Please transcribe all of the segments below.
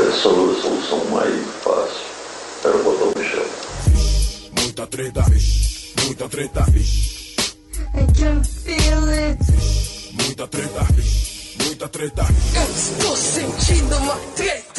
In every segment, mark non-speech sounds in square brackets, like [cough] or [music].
A solução mais fácil era botar o Michel. Muita treta, muita treta, I can feel it. muita treta, muita treta. Eu estou sentindo uma treta.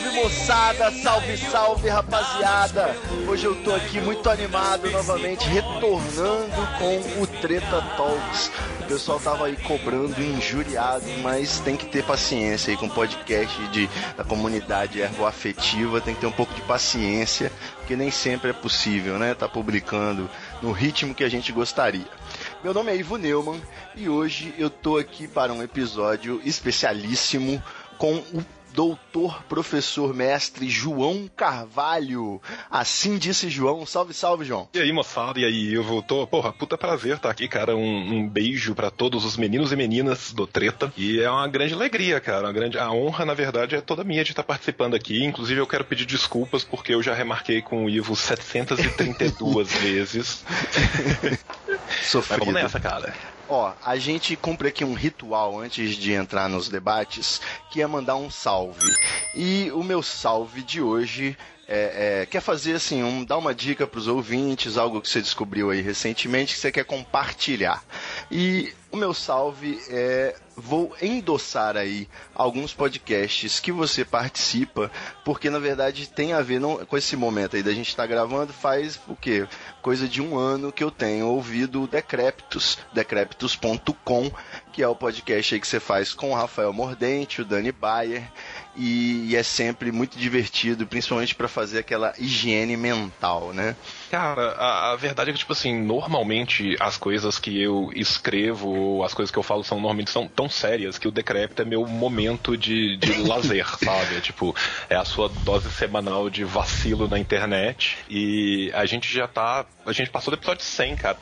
Salve, moçada, salve, salve rapaziada. Hoje eu tô aqui muito animado novamente, retornando com o Treta Talks. O pessoal tava aí cobrando, injuriado, mas tem que ter paciência aí com o podcast de, da comunidade ervoafetiva, tem que ter um pouco de paciência, porque nem sempre é possível, né? Tá publicando no ritmo que a gente gostaria. Meu nome é Ivo Neumann e hoje eu tô aqui para um episódio especialíssimo com o doutor, professor, mestre João Carvalho. Assim disse João. Salve, salve, João. E aí, moçada, e aí, eu voltou. Porra, puta prazer estar aqui, cara. Um, um beijo pra todos os meninos e meninas do Treta. E é uma grande alegria, cara. Uma grande... A honra, na verdade, é toda minha de estar participando aqui. Inclusive, eu quero pedir desculpas porque eu já remarquei com o Ivo 732 [laughs] vezes. Mas Sofrido. vamos nessa, cara. Ó, a gente cumpre aqui um ritual antes de entrar nos debates, que é mandar um salve. E o meu salve de hoje é, é, quer fazer assim, um, dar uma dica pros ouvintes, algo que você descobriu aí recentemente que você quer compartilhar. E o meu salve é vou endossar aí alguns podcasts que você participa, porque na verdade tem a ver não, com esse momento aí da gente estar gravando, faz o quê? Coisa de um ano que eu tenho ouvido o Decréptos, decréptos.com, que é o podcast aí que você faz com o Rafael Mordente, o Dani Bayer, e, e é sempre muito divertido, principalmente para fazer aquela higiene mental, né? Cara, a, a verdade é que, tipo assim, normalmente as coisas que eu escrevo, as coisas que eu falo são normalmente são tão sérias que o Decrépito é meu momento de, de [laughs] lazer, sabe? É, tipo, é a sua dose semanal de vacilo na internet. E a gente já tá. A gente passou do episódio 100, cara.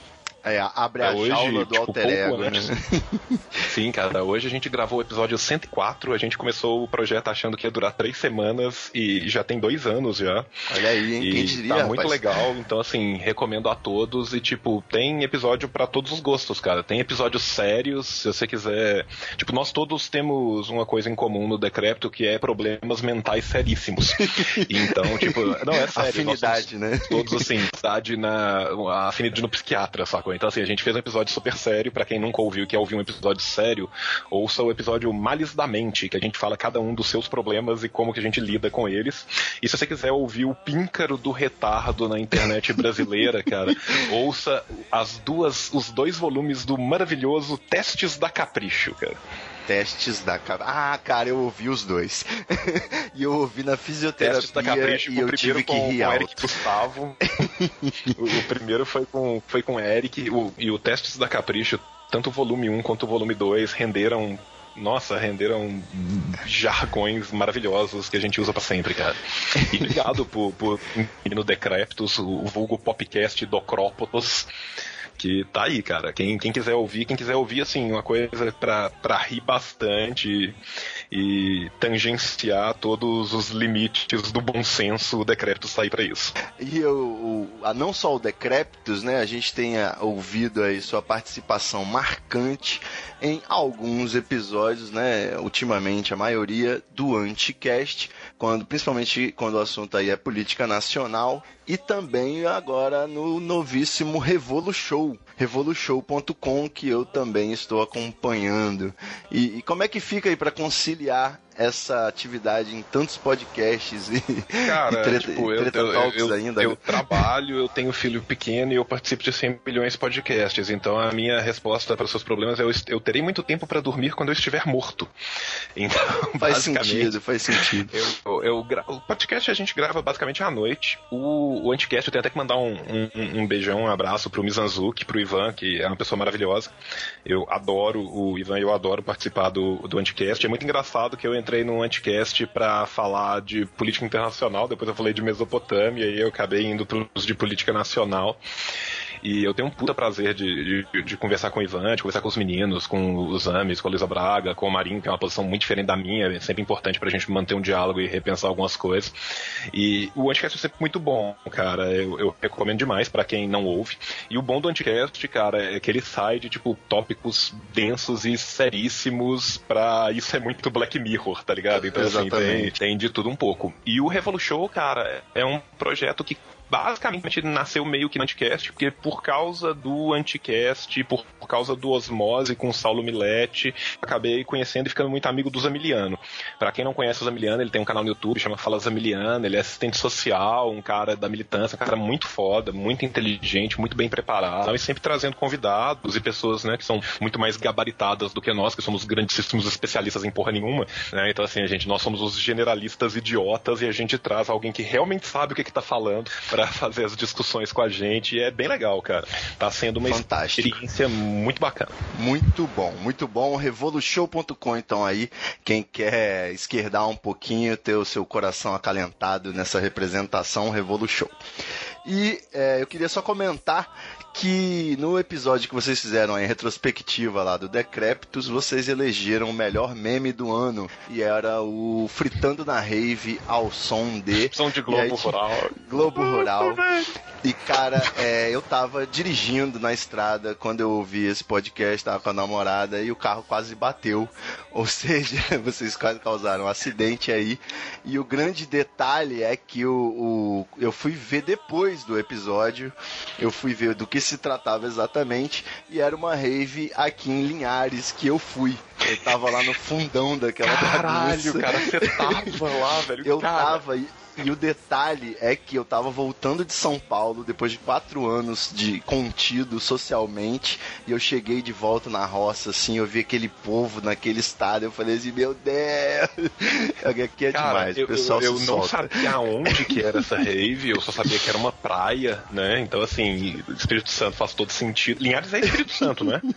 É, abre a Hoje, jaula do tipo, alter ego, né? antes. [laughs] Sim, cara. Hoje a gente gravou o episódio 104. A gente começou o projeto achando que ia durar três semanas e já tem dois anos já. Olha aí, hein? Quem E diria, tá muito rapaz? legal, então assim, recomendo a todos e tipo, tem episódio pra todos os gostos, cara. Tem episódios sérios, se você quiser. Tipo, nós todos temos uma coisa em comum no Decrépito que é problemas mentais seríssimos. [laughs] então, tipo, não é sério. Afinidade, né? Todos assim, afinidade na a afinidade no psiquiatra, sacou? Então assim, a gente fez um episódio super sério pra quem nunca ouviu e quer ouvir um episódio sério, ouça o episódio Males da Mente, que a gente fala cada um dos seus problemas e como que a gente lida com eles. E se você quiser ouvir o píncaro do retardo na internet brasileira, cara, [laughs] ouça as duas, os dois volumes do maravilhoso Testes da Capricho, cara. Testes da Ah, cara, eu ouvi os dois. [laughs] e eu ouvi na fisioterapia Testes da Capricho, e eu tive que rir com alto. Eric Gustavo. [laughs] o, o primeiro foi com, foi com Eric, o- e o Testes da Capricho, tanto o volume 1 quanto o volume 2 renderam. Nossa, renderam jargões maravilhosos que a gente usa pra sempre, cara. E obrigado por, por no Decréptos, o vulgo podcast Docrópotos, que tá aí, cara. Quem, quem quiser ouvir, quem quiser ouvir, assim, uma coisa pra, pra rir bastante e tangenciar todos os limites do bom senso, o Decréptos tá aí pra isso. E o, a- não só o Decréptos, né? A gente tenha ouvido aí sua participação marcante em alguns episódios, né? Ultimamente, a maioria do Anticast, quando, principalmente quando o assunto aí é política nacional, e também agora no novíssimo Revolu Show, revolution.com, que eu também estou acompanhando. E, e como é que fica aí para conciliar familiar essa atividade em tantos podcasts e, Cara, [laughs] e treta, tipo, e treta eu, talks eu, ainda? eu né? trabalho, eu tenho filho pequeno e eu participo de 100 milhões de podcasts. Então a minha resposta para os seus problemas é eu, eu terei muito tempo para dormir quando eu estiver morto. Então, [laughs] Faz sentido, faz sentido. Eu, eu, gra- o podcast a gente grava basicamente à noite. O, o Anticast eu tenho até que mandar um, um, um beijão, um abraço pro Mizanzuki, pro Ivan, que é uma pessoa maravilhosa. Eu adoro o Ivan eu adoro participar do, do Anticast. É muito engraçado que eu entrei no Anticast pra falar de política internacional, depois eu falei de Mesopotâmia e eu acabei indo pros de política nacional. E eu tenho um puta prazer de, de, de conversar com o Ivan, de conversar com os meninos, com os Ames, com a Luísa Braga, com o Marinho, que é uma posição muito diferente da minha, é sempre importante pra gente manter um diálogo e repensar algumas coisas. E o Anticast é sempre muito bom, cara. Eu, eu recomendo demais pra quem não ouve. E o bom do Anticast, cara, é que ele sai de, tipo, tópicos densos e seríssimos pra. Isso é muito Black Mirror, tá ligado? Então, assim, tem, Exatamente. tem de tudo um pouco. E o Revolution, cara, é um projeto que basicamente nasceu meio que no Anticast, porque por causa do Anticast, por, por causa do Osmose com o Saulo Milete, acabei conhecendo e ficando muito amigo do Zamiliano. Pra quem não conhece o Zamiliano, ele tem um canal no YouTube, chama Fala Zamiliano, ele é assistente social, um cara da militância, um cara muito foda, muito inteligente, muito bem preparado, e sempre trazendo convidados e pessoas, né, que são muito mais gabaritadas do que nós, que somos grandíssimos especialistas em porra nenhuma, né, então assim, a gente, nós somos os generalistas idiotas e a gente traz alguém que realmente sabe o que que tá falando pra [laughs] fazer as discussões com a gente e é bem legal, cara. Tá sendo uma Fantástico. experiência muito bacana. Muito bom, muito bom. Revolution.com, então aí, quem quer esquerdar um pouquinho, ter o seu coração acalentado nessa representação Revolution. E é, eu queria só comentar que no episódio que vocês fizeram aí, retrospectiva lá do Decréptos, vocês elegeram o melhor meme do ano. E era o Fritando na Rave ao som de. Som de Globo aí, Rural. Globo Rural. E, cara, [laughs] é, eu tava dirigindo na estrada quando eu ouvi esse podcast, tava com a namorada e o carro quase bateu. Ou [laughs] seja, vocês quase causaram um acidente aí. E o grande detalhe é que o, o- eu fui ver depois do episódio, eu fui ver do que se tratava exatamente, e era uma rave aqui em Linhares que eu fui. Eu tava lá no fundão daquela Caralho, bagunça. cara, você tava lá, [laughs] velho. Eu cara. tava e, e o detalhe é que eu tava voltando de São Paulo depois de quatro anos de contido socialmente e eu cheguei de volta na roça assim, eu vi aquele povo naquele estado, eu falei assim, meu Deus, [laughs] aqui é Cara, demais, eu, o pessoal eu, eu se não solta. sabia aonde que era essa rave, eu só sabia que era uma praia, né? Então, assim, Espírito Santo faz todo sentido. Linhares é Espírito Santo, né? [laughs]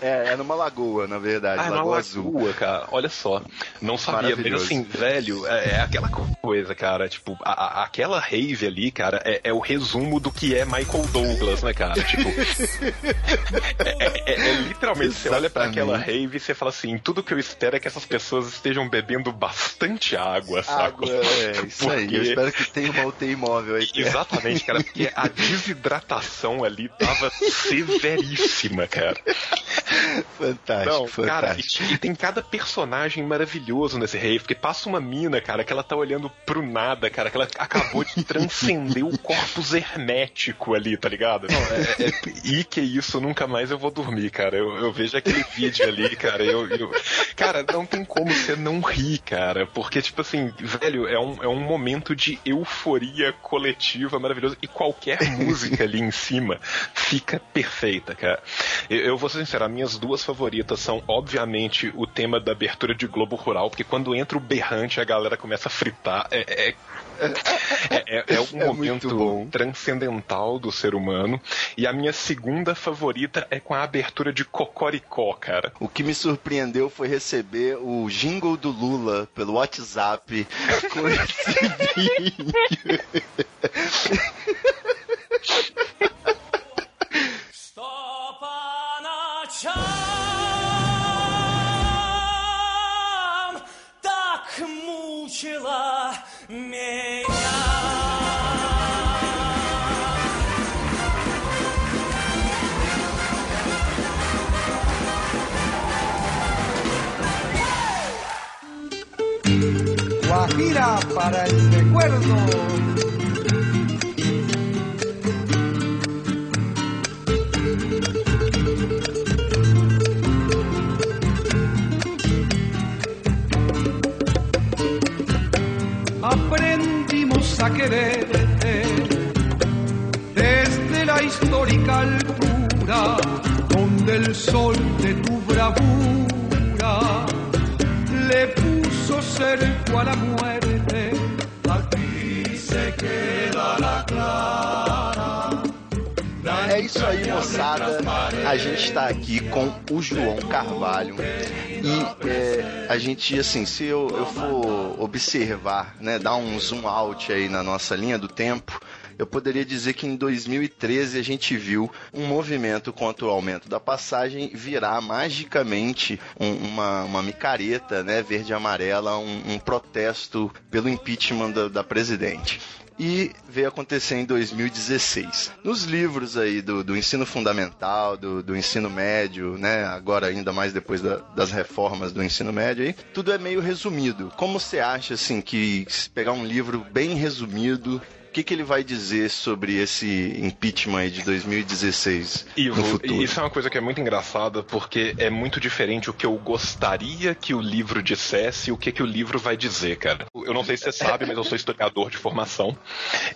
É, é numa lagoa, na verdade, Ah, é Lagoa Azul. lagoa, cara. Olha só. Não sabia, mas assim, velho, é, é aquela coisa, cara. Tipo, a- a- aquela rave ali, cara, é, é o resumo do que é Michael Douglas, né, cara? Tipo. [laughs] é, é- é- é literalmente, você olha pra aquela Exatamente. rave e você fala assim: tudo que eu espero é que essas pessoas estejam bebendo bastante água, saco? Água, é, [laughs] isso aí. Porque- Eu espero que tenha uma UTI móvel aí. Exatamente, cara, porque a [laughs] desidratação ali tava severíssima, cara. Fantástico, Não, cara, e, fantástico. e tem cada personagem maravilhoso nesse rave, porque passa uma mina, cara, que ela tá olhando pro nada, cara, que ela acabou de [laughs] transcender o corpus hermético ali, tá ligado? Não, é, é- [laughs] e que isso, nunca mais eu vou dormir, cara. Eu, eu vejo aquele vídeo ali, cara, eu, eu- Cara, não tem como você não rir, cara, porque, tipo assim, velho, é um, é um momento de euforia coletiva maravilhoso e qualquer [laughs] música ali em cima fica perfeita, cara. Eu, eu vou ser sincero, as minhas duas favoritas são, obviamente, o tema da abertura de Globo Rural, porque quando entra o berrante a galera começa a fritar. É, é, é, é- é um É momento transcendental do ser humano. E a minha segunda favorita é com a abertura de Cocoricó, cara. O que me surpreendeu foi receber o jingle do Lula pelo WhatsApp com esse [laughs] vídeo. para el recuerdo. Aprendimos a quererte desde la histórica altura donde el sol de tu bravura le puso ser É isso aí, moçada. A gente está aqui com o João Carvalho. E é, a gente, assim, se eu, eu for observar, né, dar um zoom out aí na nossa linha do tempo, eu poderia dizer que em 2013 a gente viu um movimento contra o aumento da passagem virar magicamente um- uma, uma micareta, né, verde e amarela, um, um protesto pelo impeachment da, da presidente e veio acontecer em 2016. Nos livros aí do, do ensino fundamental, do, do ensino médio, né, agora ainda mais depois da- das reformas do ensino médio aí, tudo é meio resumido. Como você acha, assim, que se pegar um livro bem resumido, que, que ele vai dizer sobre esse impeachment aí de 2016 Ivo, no futuro? isso é uma coisa que é muito engraçada porque é muito diferente o que eu gostaria que o livro dissesse e o que, que o livro vai dizer, cara. Eu não sei se você sabe, mas eu sou historiador de formação.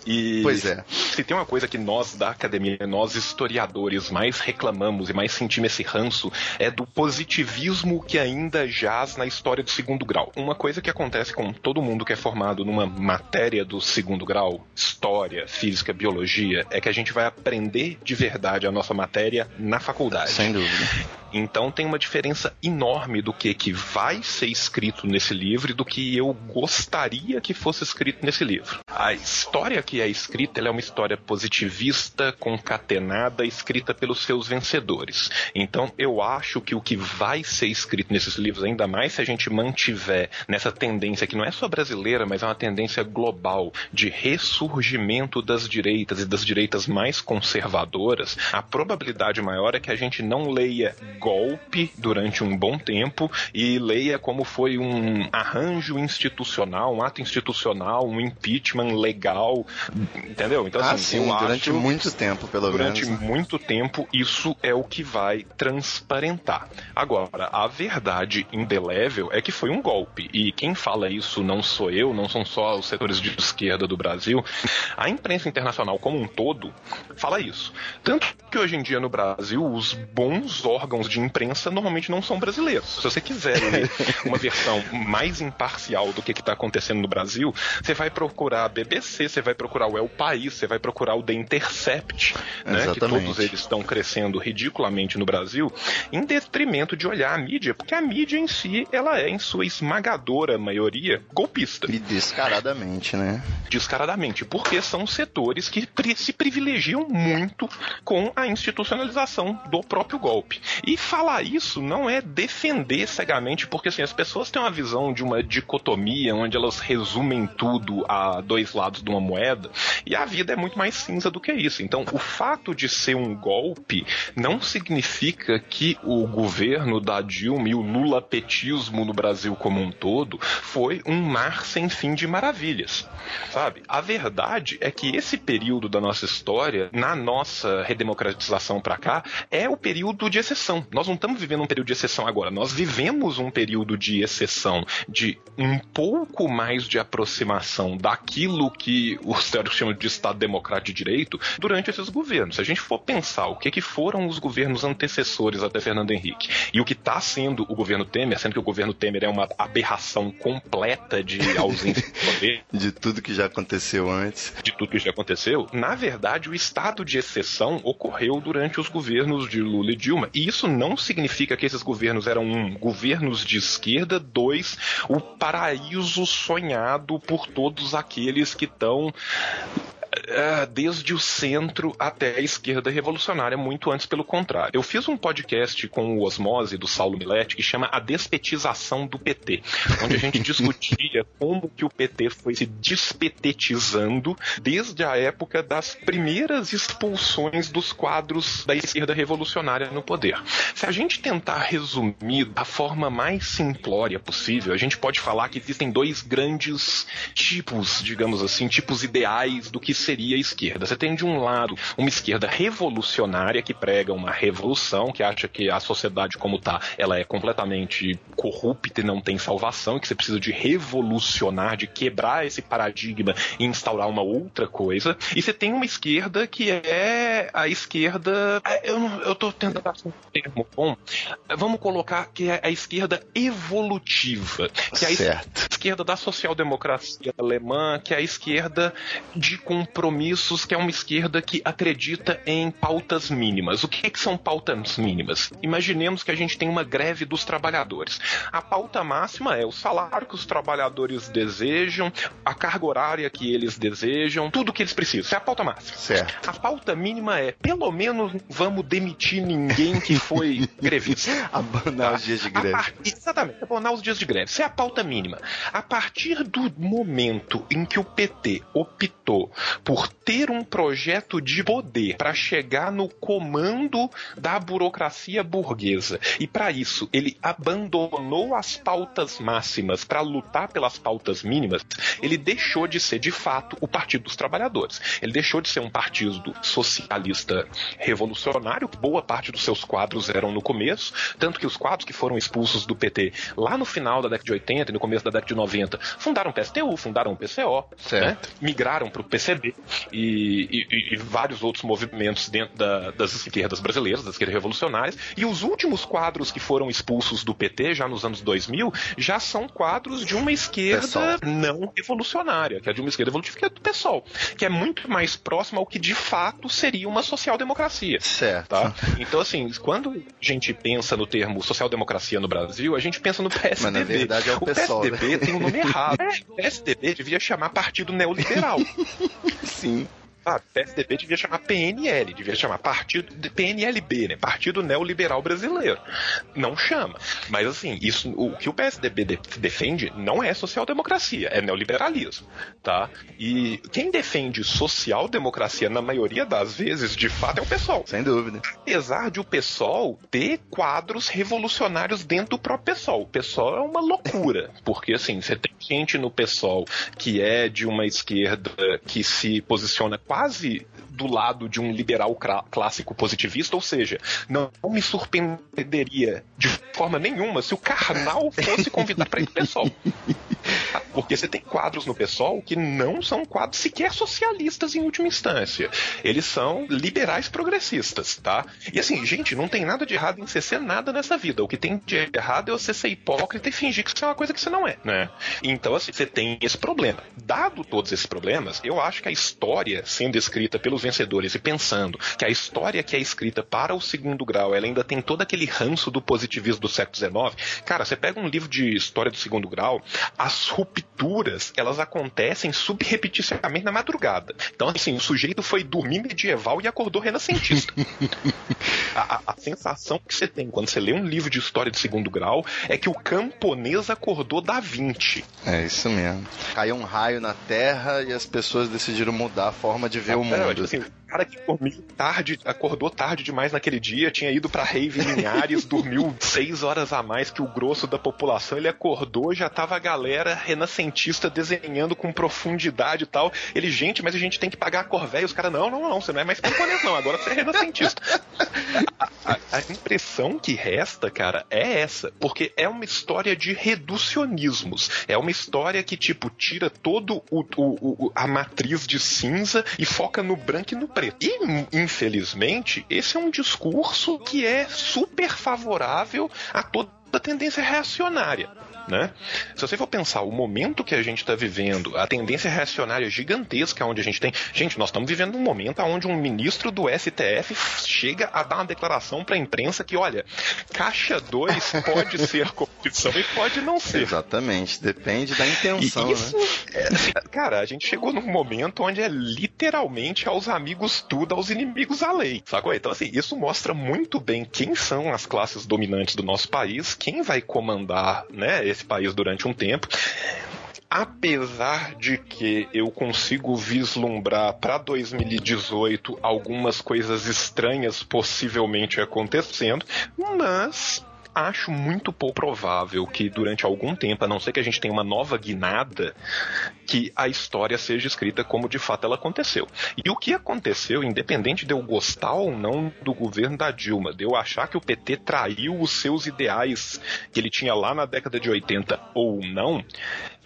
E Pois é. se tem uma coisa que nós da academia, nós historiadores, mais reclamamos e mais sentimos esse ranço é do positivismo que ainda jaz na história do segundo grau. Uma coisa que acontece com todo mundo que é formado numa matéria do segundo grau, história, física, biologia, é que a gente vai aprender de verdade a nossa matéria na faculdade. Sem dúvida. Então tem uma diferença enorme do que, que vai ser escrito nesse livro e do que eu gostaria que fosse escrito nesse livro. A história que é escrita é uma história positivista, concatenada, escrita pelos seus vencedores. Então eu acho que o que vai ser escrito nesses livros, ainda mais se a gente mantiver nessa tendência que não é só brasileira, mas é uma tendência global de ressurgimento das direitas e das direitas mais conservadoras, a probabilidade maior é que a gente não leia golpe durante um bom tempo e leia como foi um arranjo institucional, um ato institucional, um impeachment legal, entendeu? Então, Ah, assim, sim, eu durante acho- muito tempo, pelo Durante menos. muito tempo, isso é o que vai transparentar. Agora, a verdade indelével é que foi um golpe. E quem fala isso não sou eu, não são só os setores de esquerda do Brasil. A imprensa internacional como um todo fala isso. Tanto que hoje em dia no Brasil, os bons órgãos de imprensa normalmente não são brasileiros. Se você quiser [laughs] ler uma versão mais imparcial do que está acontecendo no Brasil, você vai procurar a BBC, você vai procurar o El País, você vai procurar o The Intercept, né, que todos eles estão crescendo ridiculamente no Brasil, em detrimento de olhar a mídia, porque a mídia em si, ela é, em sua esmagadora maioria, golpista E descaradamente, né? descaradamente, porque são setores que se privilegiam muito com a institucionalização do próprio golpe. E falar isso não é defender cegamente, porque assim, as pessoas têm uma visão de uma dicotomia onde elas resumem tudo a dois lados de uma moeda, e a vida é muito mais cinza do que isso. Então, o fato de ser um golpe não significa que o governo da Dilma e o lulapetismo no Brasil como um todo foi um mar sem fim de maravilhas, sabe? A verdade é que esse período da nossa história, na nossa redemocratização para cá, é o período de exceção. Nós não estamos vivendo um período de exceção agora, nós vivemos um período de exceção, de um pouco mais de aproximação daquilo que os teóricos chamam de Estado Democrático de Direito durante esses governos. Se a gente for pensar o que, que foram os governos antecessores até Fernando Henrique e o que está sendo o governo Temer, sendo que o governo Temer é uma aberração completa de ausência de poder, [laughs] De tudo que já aconteceu antes. de tudo que já aconteceu, na verdade o estado de exceção ocorreu durante os governos de Lula e Dilma. E isso não significa que esses governos eram um, governos de esquerda, dois, o paraíso sonhado por todos aqueles que estão é, desde o centro até a esquerda revolucionária, muito antes pelo contrário. Eu fiz um podcast com o Osmose do Saulo Milete que chama A Despetização do PT, onde a gente [laughs] discutia como que o PT foi se despetetizando desde a época das primeiras expulsões dos quadros da esquerda revolucionária no poder. se a gente tentar resumir da forma mais simplória possível, a gente pode falar que existem dois grandes tipos, digamos assim, tipos ideais do que seria a esquerda. Você tem de um lado uma esquerda revolucionária que prega uma revolução, que acha que a sociedade como tá, ela é completamente corrupta e não tem salvação, que você precisa de revolucionar, de quebrar esse paradigma e instaurar uma outra coisa. E você tem uma esquerda que é a esquerda. Eu, não- eu tô tentando achar um termo bom. Vamos colocar que é a esquerda evolutiva. Que é a Certo. esquerda da social-democracia alemã, que é a esquerda de compromissos, que é uma esquerda que acredita em pautas mínimas. O que, que são pautas mínimas? Imaginemos que a gente tem uma greve dos trabalhadores. A pauta máxima é o salário que os trabalhadores desejam, a carga horária que eles desejam, tudo que eles precisam. Isso é a pauta máxima. Certo. A pauta mínima é, pelo menos, vamos demitir ninguém que foi [laughs] grevista. Abanar os dias de greve. par- Exatamente, abonar os dias de greve. Isso é a pauta mínima. A partir do momento em que o PT optou por ter um projeto de poder para chegar no comando da burocracia burguesa e para isso ele abandonou as pautas máximas para lutar pelas pautas mínimas, ele deixou de ser de fato o Partido dos Trabalhadores. Ele deixou de ser um partido socialista revolucionário, boa parte dos seus quadros eram no começo, tanto que os quadros que foram expulsos do PT lá no final da década de 80 e no começo da década de 90 fundaram o PSTU, fundaram o PCO, Certo. né? migraram para o PCB e, e- e vários outros movimentos dentro da- das esquerdas brasileiras, das esquerdas revolucionárias, e os últimos quadros que foram expulsos do PT já nos anos 2000 já são quadros de uma esquerda PSOL. não revolucionária, que é de uma esquerda evolutiva, que é do PSOL, que é muito mais próxima ao que de fato seria uma social-democracia. Certo. Tá? Então, assim, quando a gente pensa no termo social-democracia no Brasil, a gente pensa no PSDB. Mas, na verdade, é o PSOL, né? PSDB tem um nome errado. [laughs] O PSDB devia chamar Partido Neoliberal. [laughs] Sim. Ah, PSDB devia chamar PNL, devia chamar Partido de- PNLB, né? Partido Neoliberal Brasileiro. Não chama. Mas assim, isso, o que o PSDB de- defende não é social-democracia, é neoliberalismo, tá? E quem defende social-democracia na maioria das vezes, de fato, é o PSOL. Sem dúvida. Apesar de o PSOL ter quadros revolucionários dentro do próprio PSOL. O PSOL é uma loucura, porque assim, você tem gente no PSOL que é de uma esquerda que se posiciona quase do lado de um liberal clássico positivista, ou seja, não me surpreenderia de forma nenhuma se o Karnal fosse convidado para ir PSOL. [laughs] Porque você tem quadros no PSOL que não são quadros sequer socialistas em última instância. Eles são liberais progressistas, tá? E assim, gente, não tem nada de errado em você ser nada nessa vida. O que tem de errado é você ser hipócrita e fingir que você é uma coisa que você não é, né? Então, assim, você tem esse problema. Dado todos esses problemas, eu acho que a história sendo escrita pelos vencedores e pensando que a história que é escrita para o segundo grau, ela ainda tem todo aquele ranço do positivismo do século XIX. Cara, você pega um livro de história do segundo grau, as rupturas, elas acontecem subrepeticiamente na madrugada. Então, assim, o sujeito foi dormir medieval e acordou renascentista. [laughs] a, a- a sensação que você tem quando você lê um livro de história de segundo grau é que o camponês acordou da 20. É isso mesmo. Caiu um raio na Terra e as pessoas decidiram mudar a forma de ver o mundo. assim, o cara que dormiu tarde, acordou tarde demais naquele dia, tinha ido pra rave em Linhares, [laughs] dormiu seis horas a mais que o grosso da população, ele acordou, já tava a galera renascentista desenhando com profundidade e tal. Ele, gente, mas a gente tem que pagar a cor velha. Os caras, não, não, não, você não é mais camponês não, agora você é renascentista. A, a- a impressão que resta, cara, é essa, porque é uma história de reducionismos. É uma história que, tipo, tira todo o, o- o- a matriz de cinza e foca no branco e no preto. E, infelizmente, esse é um discurso que é super favorável a toda a tendência reacionária. Né? Se você for pensar o momento que a gente está vivendo, a tendência reacionária gigantesca onde a gente tem. Gente, nós estamos vivendo um momento onde um ministro do STF chega a dar uma declaração para a imprensa que, olha, caixa 2 [laughs] pode ser corrupção e pode não ser. Exatamente. Depende da E intenção, isso, né? é, cara, a gente chegou num momento onde é literalmente aos amigos tudo, aos inimigos a lei, sacou? Então, assim, isso mostra muito bem quem são as classes dominantes do nosso país, quem vai comandar, né, esse país durante um tempo. Apesar de que eu consigo vislumbrar para 2018 algumas coisas estranhas possivelmente acontecendo, mas acho muito pouco provável que durante algum tempo, a não ser que a gente tenha uma nova guinada, que a história seja escrita como de fato ela aconteceu. E o que aconteceu, independente de eu gostar ou não do governo da Dilma, de eu achar que o PT traiu os seus ideais que ele tinha lá na década de 80 ou não,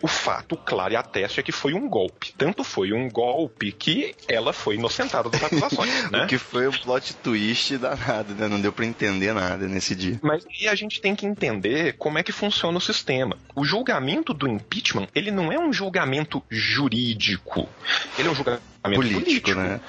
o fato claro e ateste é que foi um golpe. Tanto foi um golpe que ela foi inocentada das acusações, [laughs] né? O que foi um plot twist danado, né? Não deu pra entender nada nesse dia. Mas e a gente tem que entender como é que funciona o sistema. O julgamento do impeachment, ele não é um julgamento jurídico. Ele é um julgamento Político, político, né?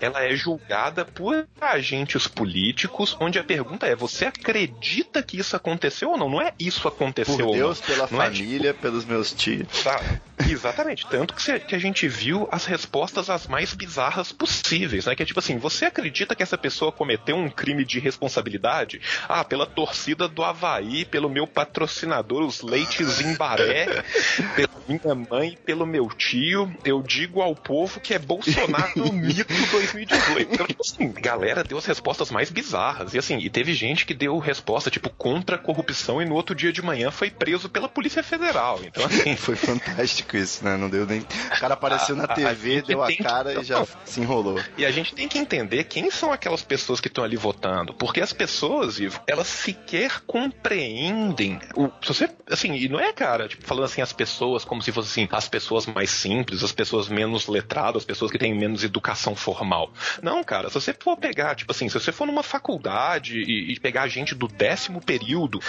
Ela é julgada por agentes políticos, onde a pergunta é: você acredita que isso aconteceu ou não? Não é isso aconteceu Por ou Deus, não. pela Não é, família, pelos meus tios. Tá, exatamente. Tanto que, que a gente viu as respostas as mais bizarras possíveis, né? Que é tipo assim, você acredita que essa pessoa cometeu um crime de responsabilidade? Ah, pela torcida do Havaí, pelo meu patrocinador, os leites em Baré, [laughs] pela minha mãe, pelo meu tio, eu digo ao povo que é Bolsonaro [laughs] mito 2018. Então, tipo assim, galera deu as respostas mais bizarras. E assim, e teve gente que deu resposta, tipo, contra a corrupção e no outro dia de manhã foi preso pela Polícia Federal. Então, assim, [laughs] Foi fantástico isso, né? Não deu nem. O cara apareceu na [laughs] a- TV, deu a tem que- cara e já se enrolou. E a gente tem que entender quem são aquelas pessoas que estão ali votando. Porque as pessoas, Ivo, elas sequer compreendem. O, se você, assim, e não é, cara, tipo, falando assim, as pessoas como se fossem assim, as pessoas mais simples, as pessoas menos letradas, as pessoas que têm menos educação formal. Não, cara, se você for pegar, tipo assim, se você for numa faculdade e, e pegar gente do décimo período,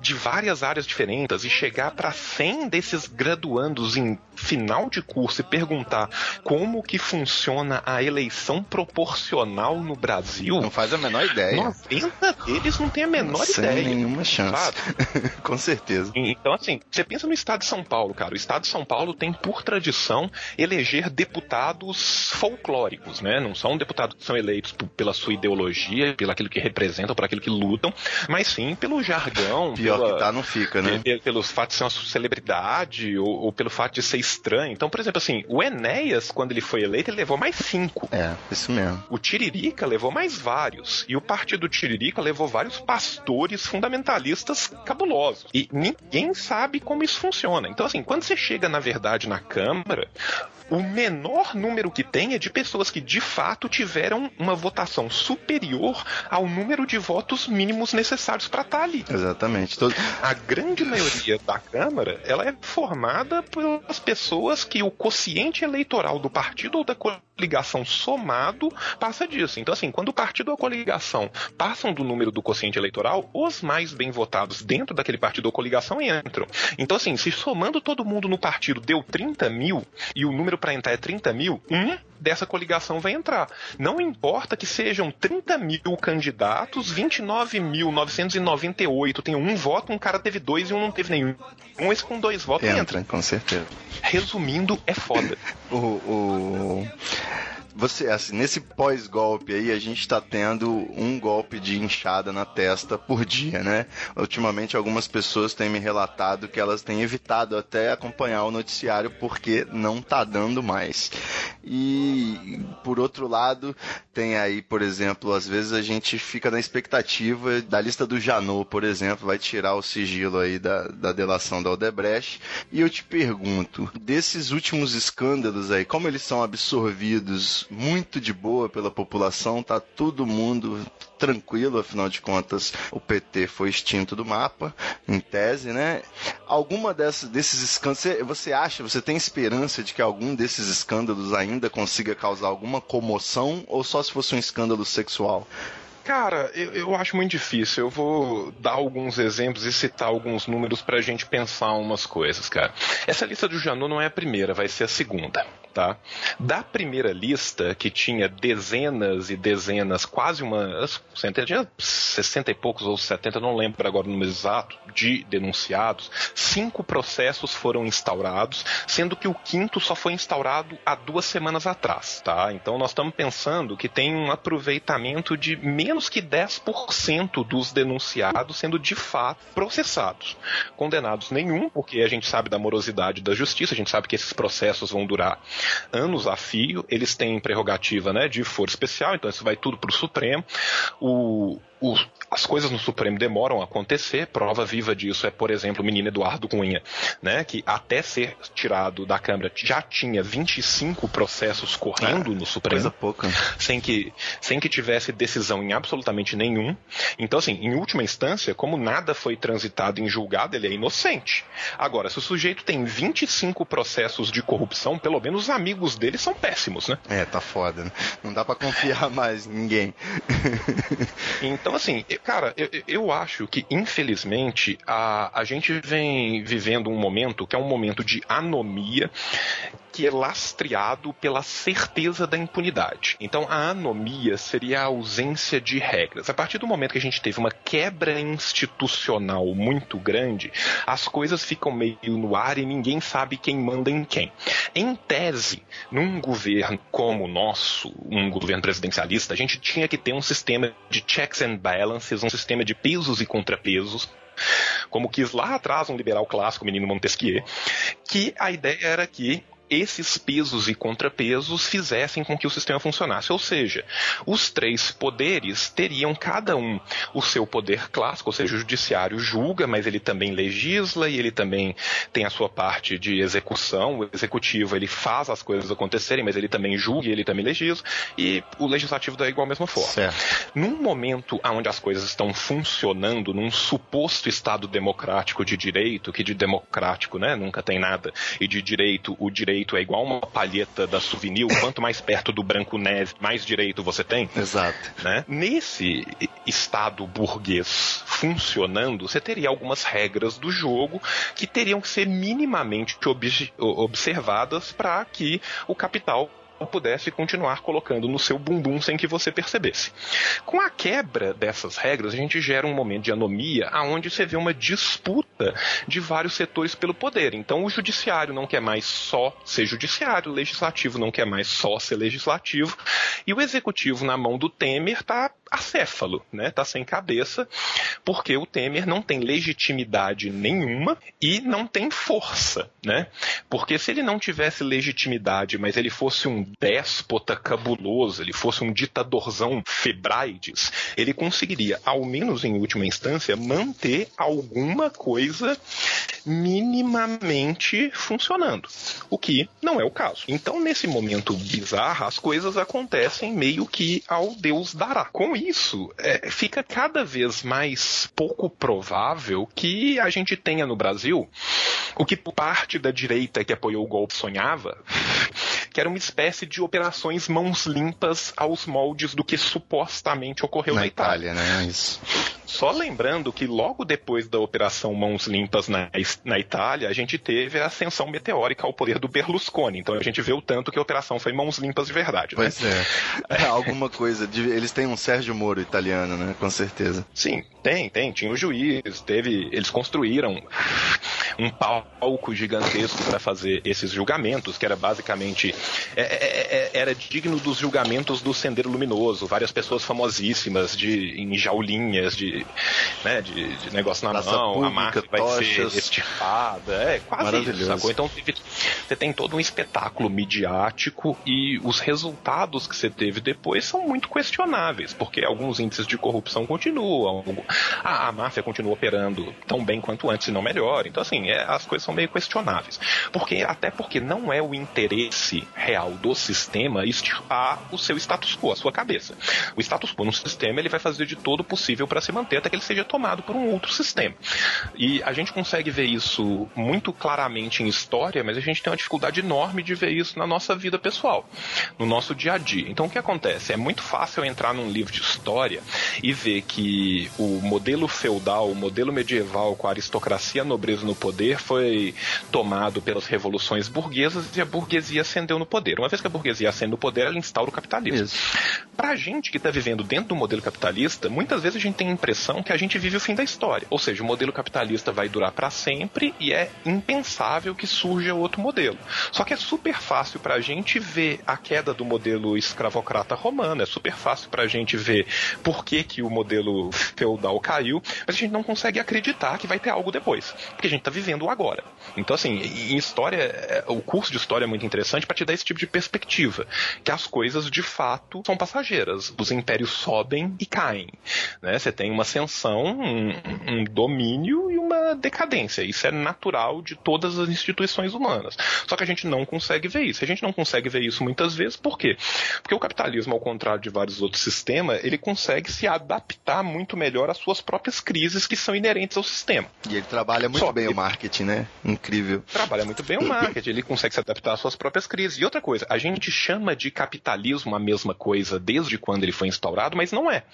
de várias áreas diferentes, e chegar para 100 desses graduandos em final de curso e perguntar como que funciona a eleição proporcional no Brasil, Não faz a menor ideia. 90 deles não tem a menor Sem ideia. nenhuma chance. [laughs] Com certeza. Então, assim, você pensa no estado de São Paulo, cara. O estado de São Paulo tem por tradição eleger deputados folclóricos, né? Não são deputados que são eleitos pela sua ideologia, pelo aquilo que representam, por aquilo que lutam, mas sim pelo jargão, Pior pela- que tá, não fica, né? pe- pelos fatos de ser uma celebridade ou, ou pelo fato de ser estranho. Então, por exemplo, assim, o Enéas, quando ele foi eleito, ele levou mais cinco. É, isso mesmo. O Tiririca levou mais vários. E o partido Tiririca levou vários pastores fundamentalistas cabulosos. E ninguém sabe como isso funciona. Então, assim, quando você chega, na verdade, na Câmara, o menor número que tem é de pessoas que de fato tiveram uma votação superior ao número de votos mínimos necessários para estar ali. Exatamente. Todo- A grande maioria da Câmara, ela é formada pelas pessoas que o quociente eleitoral do partido ou da coligação somado passa disso. Então, assim, quando o partido ou a coligação passam do número do quociente eleitoral, os mais bem votados dentro daquele partido ou coligação entram. Então, assim, se somando todo mundo no partido deu 30 mil e o número para entrar é 30 mil, um dessa coligação vai entrar. Não importa que sejam 30 mil candidatos, 29.998 tem um voto, um cara teve dois e um não teve nenhum. Um esse com dois votos entra. Entra, com certeza. Resumindo, é foda. [laughs] O, o- Você, assim, nesse pós-golpe aí, a gente tá tendo um golpe de inchada na testa por dia, né? Ultimamente, algumas pessoas têm me relatado que elas têm evitado até acompanhar o noticiário porque não tá dando mais. E, por outro lado, tem aí, por exemplo, às vezes a gente fica na expectativa da lista do Janot, por exemplo, vai tirar o sigilo aí da, da delação da Odebrecht. E eu te pergunto, desses últimos escândalos aí, como eles são absorvidos muito de boa pela população, tá todo mundo tranquilo, afinal de contas, o PT foi extinto do mapa, em tese, né? Alguma dessas, desses escândalos, você, você acha, você tem esperança de que algum desses escândalos ainda consiga causar alguma comoção, ou só se fosse um escândalo sexual? Cara, eu, eu acho muito difícil. Eu vou dar alguns exemplos e citar alguns números pra gente pensar umas coisas, cara. Essa lista do Janot não é a primeira, vai ser a segunda, tá? Da primeira lista, que tinha dezenas e dezenas, quase uma. Centena, tinha 60 e poucos ou 70, não lembro agora o número exato, de denunciados, cinco processos foram instaurados, sendo que o quinto só foi instaurado há duas semanas atrás, tá? Então nós estamos pensando que tem um aproveitamento de menos menos que 10% dos denunciados sendo de fato processados. Condenados nenhum, porque a gente sabe da morosidade da justiça, a gente sabe que esses processos vão durar anos a fio, eles têm prerrogativa né, de foro especial, então isso vai tudo para o Supremo. O, o, as coisas no Supremo demoram a acontecer. Prova viva disso é, por exemplo, o menino Eduardo Cunha, né, que até ser tirado da Câmara já tinha 25 processos correndo no Supremo. Coisa pouca. Sem que, sem que tivesse decisão em absolutamente nenhum. Então, assim, em última instância, como nada foi transitado em julgado, ele é inocente. Agora, se o sujeito tem 25 processos de corrupção, pelo menos os amigos dele são péssimos, né? É, tá foda. Né? Não dá para confiar [laughs] mais em ninguém. Então, assim, cara, eu, eu acho que, infelizmente, a, a gente vem vivendo um momento que é um momento de anomia que é lastreado pela certeza da impunidade. Então, a anomia seria a ausência de regras. A partir do momento que a gente teve uma quebra institucional muito grande, as coisas ficam meio no ar e ninguém sabe quem manda em quem. Em tese, num governo como o nosso, um governo presidencialista, a gente tinha que ter um sistema de checks and balances, um sistema de pesos e contrapesos como quis lá atrás um liberal clássico, menino Montesquieu, que a ideia era que esses pesos e contrapesos fizessem com que o sistema funcionasse. Ou seja, os três poderes teriam cada um o seu poder clássico, ou seja, o judiciário julga, mas ele também legisla e ele também tem a sua parte de execução. O executivo ele faz as coisas acontecerem, mas ele também julga e ele também legisla. E o legislativo da igual mesma forma. Certo. Num momento onde as coisas estão funcionando, num suposto Estado democrático de direito, que de democrático né, nunca tem nada, e de direito, o direito é igual uma palheta da souvenir, quanto mais perto do branco neve, mais direito você tem. Exato. Né? Nesse Estado burguês funcionando, você teria algumas regras do jogo que teriam que ser minimamente ob observadas para que o capital pudesse continuar colocando no seu bumbum sem que você percebesse. Com a quebra dessas regras, a gente gera um momento de anomia aonde você vê uma disputa de vários setores pelo poder. Então o judiciário não quer mais só ser judiciário, o legislativo não quer mais só ser legislativo, e o executivo na mão do Temer está acéfalo, né? Tá sem cabeça, porque o Temer não tem legitimidade nenhuma e não tem força, né? Porque se ele não tivesse legitimidade, mas ele fosse um déspota cabuloso, ele fosse um ditadorzão febraides, ele conseguiria, ao menos em última instância, manter alguma coisa minimamente funcionando, o que não é o caso. Então, nesse momento bizarro, as coisas acontecem meio que ao Deus dará. Com isso, é, fica cada vez mais pouco provável que a gente tenha no Brasil o que parte da direita que apoiou o golpe sonhava, que era uma espécie de operações mãos limpas aos moldes do que supostamente ocorreu na, Na Itália. Itália, né? Isso. Só lembrando que logo depois da Operação Mãos Limpas na, na Itália, a gente teve a ascensão meteórica ao poder do Berlusconi. Então a gente vê o tanto que a operação foi mãos limpas de verdade. Né? Pois é. [laughs] É alguma coisa. de- eles têm um Sérgio Moro italiano, né? Com certeza. Sim, tem, tem. Tinha o juiz, teve. Eles construíram um palco gigantesco para fazer esses julgamentos, que era basicamente. É- é- é- era digno dos julgamentos do Sendeiro Luminoso. Várias pessoas famosíssimas de, em jaulinhas, de, né, de, de negócio na Praça mão, a pública, máquina vai tochas. ser extirpada. É quase isso, sacou? Então teve- você tem todo um espetáculo midiático e os resultados que você teve depois são muito questionáveis, porque alguns índices de corrupção continuam, a, a máfia continua operando tão bem quanto antes, se não melhor. Então, assim, é, as coisas são meio questionáveis. Porque, até porque não é o interesse real do sistema extirpar o seu status quo, a sua cabeça. O status quo no sistema ele vai fazer de todo possível para se manter até que ele seja tomado por um outro sistema. E a gente consegue ver isso muito claramente em história, mas a gente tem uma dificuldade enorme de ver isso na nossa vida pessoal, no nosso dia a dia. Então o que acontece? É muito fácil entrar num livro de história e ver que o modelo feudal, o modelo medieval com a aristocracia a nobreza no poder foi tomado pelas revoluções burguesas e a burguesia ascendeu no poder. Uma vez que a burguesia ascende no poder, ela instaura o capitalismo. Isso. Pra gente que tá vivendo dentro do modelo capitalista, muitas vezes a gente tem a impressão que a gente vive o fim da história. Ou seja, o modelo capitalista vai durar para sempre e é impensável que surja outro modelo. Só que é super fácil pra gente ver a queda do modelo escravocrata romano, é super fácil pra gente ver por que, que o modelo feudal caiu, mas a gente não consegue acreditar que vai ter algo depois, porque a gente tá vivendo o agora. Então, assim, em história, é, o curso de história é muito interessante para te dar esse tipo de perspectiva, que as coisas de fato são passageiras. Os impérios sobem e caem, né? Você tem uma ascensão, um, um domínio e uma decadência. Isso é natural de todas as instituições humanas. Só que a gente não consegue ver isso. A gente não consegue ver isso muitas vezes, por quê? Porque o capitalismo, ao contrário de vários outros sistemas, ele consegue se adaptar muito melhor às suas próprias crises que são inerentes ao sistema. E ele trabalha muito Só bem o marketing, né? Incrível. Trabalha muito bem o marketing, ele consegue se adaptar às suas próprias crises. E outra coisa, a gente chama de capitalismo a mesma coisa desde quando ele foi instaurado, mas não é.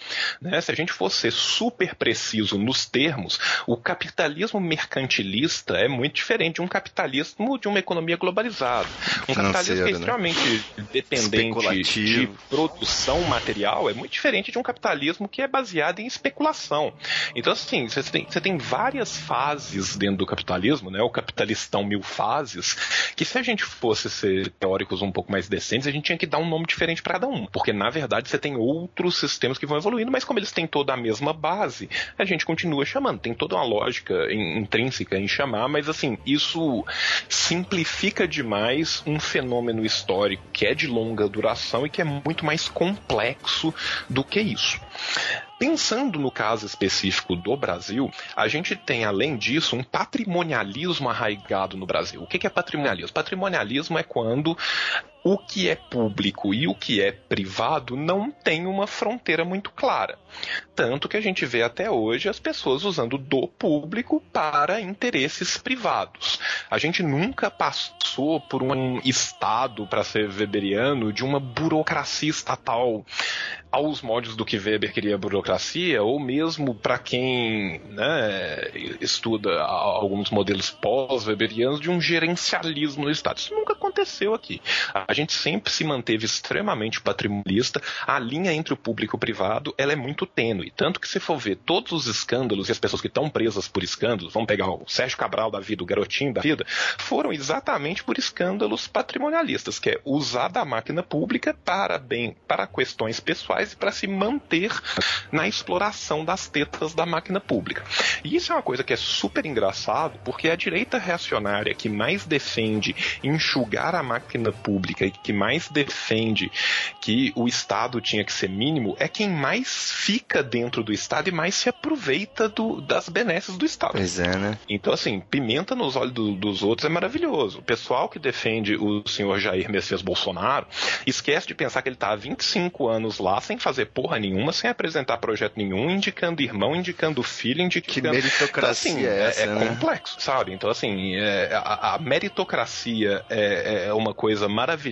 né? Se a gente fosse ser super preciso nos termos, o capitalismo mercantilista é muito diferente de um capitalismo de uma economia globalizada. Um capitalismo que é né? extremamente dependente de produção material é muito diferente de um capitalismo que é baseado em especulação. Então, assim, você tem, você tem várias fases dentro do capitalismo, né? O capitalistão mil fases, que se a gente fosse ser teóricos um pouco mais decentes, a gente tinha que dar um nome diferente para cada um. Porque, na verdade, você tem outros sistemas que vão evoluindo, mas como eles têm toda a mesma base, a gente continua chamando. Tem toda uma lógica in- intrínseca em chamar, mas, assim, isso simplifica demais um fenômeno histórico que é de longa duração e que é muito mais complexo do que isso. Pensando no caso específico do Brasil, a gente tem, além disso, um patrimonialismo arraigado no Brasil. O que é patrimonialismo? Patrimonialismo é quando o que é público e o que é privado não tem uma fronteira muito clara. Tanto que a gente vê até hoje as pessoas usando do público para interesses privados. A gente nunca passou por um Estado, para ser weberiano, de uma burocracia estatal aos moldes do que Weber queria burocracia, ou mesmo para quem né, estuda alguns modelos pós-weberianos de um gerencialismo no Estado. Isso nunca aconteceu aqui. A gente sempre se manteve extremamente patrimonialista. A linha entre o público e o privado ela é muito tênue. Tanto que se for ver todos os escândalos e as pessoas que estão presas por escândalos, vamos pegar o Sérgio Cabral da vida, o garotinho da vida, foram exatamente por escândalos patrimonialistas, que é usar da máquina pública para bem, para questões pessoais e para se manter na exploração das tetas da máquina pública. E isso é uma coisa que é super engraçado, porque a direita reacionária que mais defende enxugar a máquina pública e que mais defende que o Estado tinha que ser mínimo é quem mais fica dentro do Estado e mais se aproveita do- das benesses do Estado. Pois é, né? Então, assim, pimenta nos olhos do- dos outros é maravilhoso. O pessoal que defende o senhor Jair Messias Bolsonaro esquece de pensar que ele tá há 25 anos lá sem fazer porra nenhuma, sem apresentar projeto nenhum, indicando irmão, indicando filho, indicando. Que meritocracia Então, assim, é essa, né? complexo, sabe? Então, assim, é, a, a meritocracia é, é uma coisa maravilhosa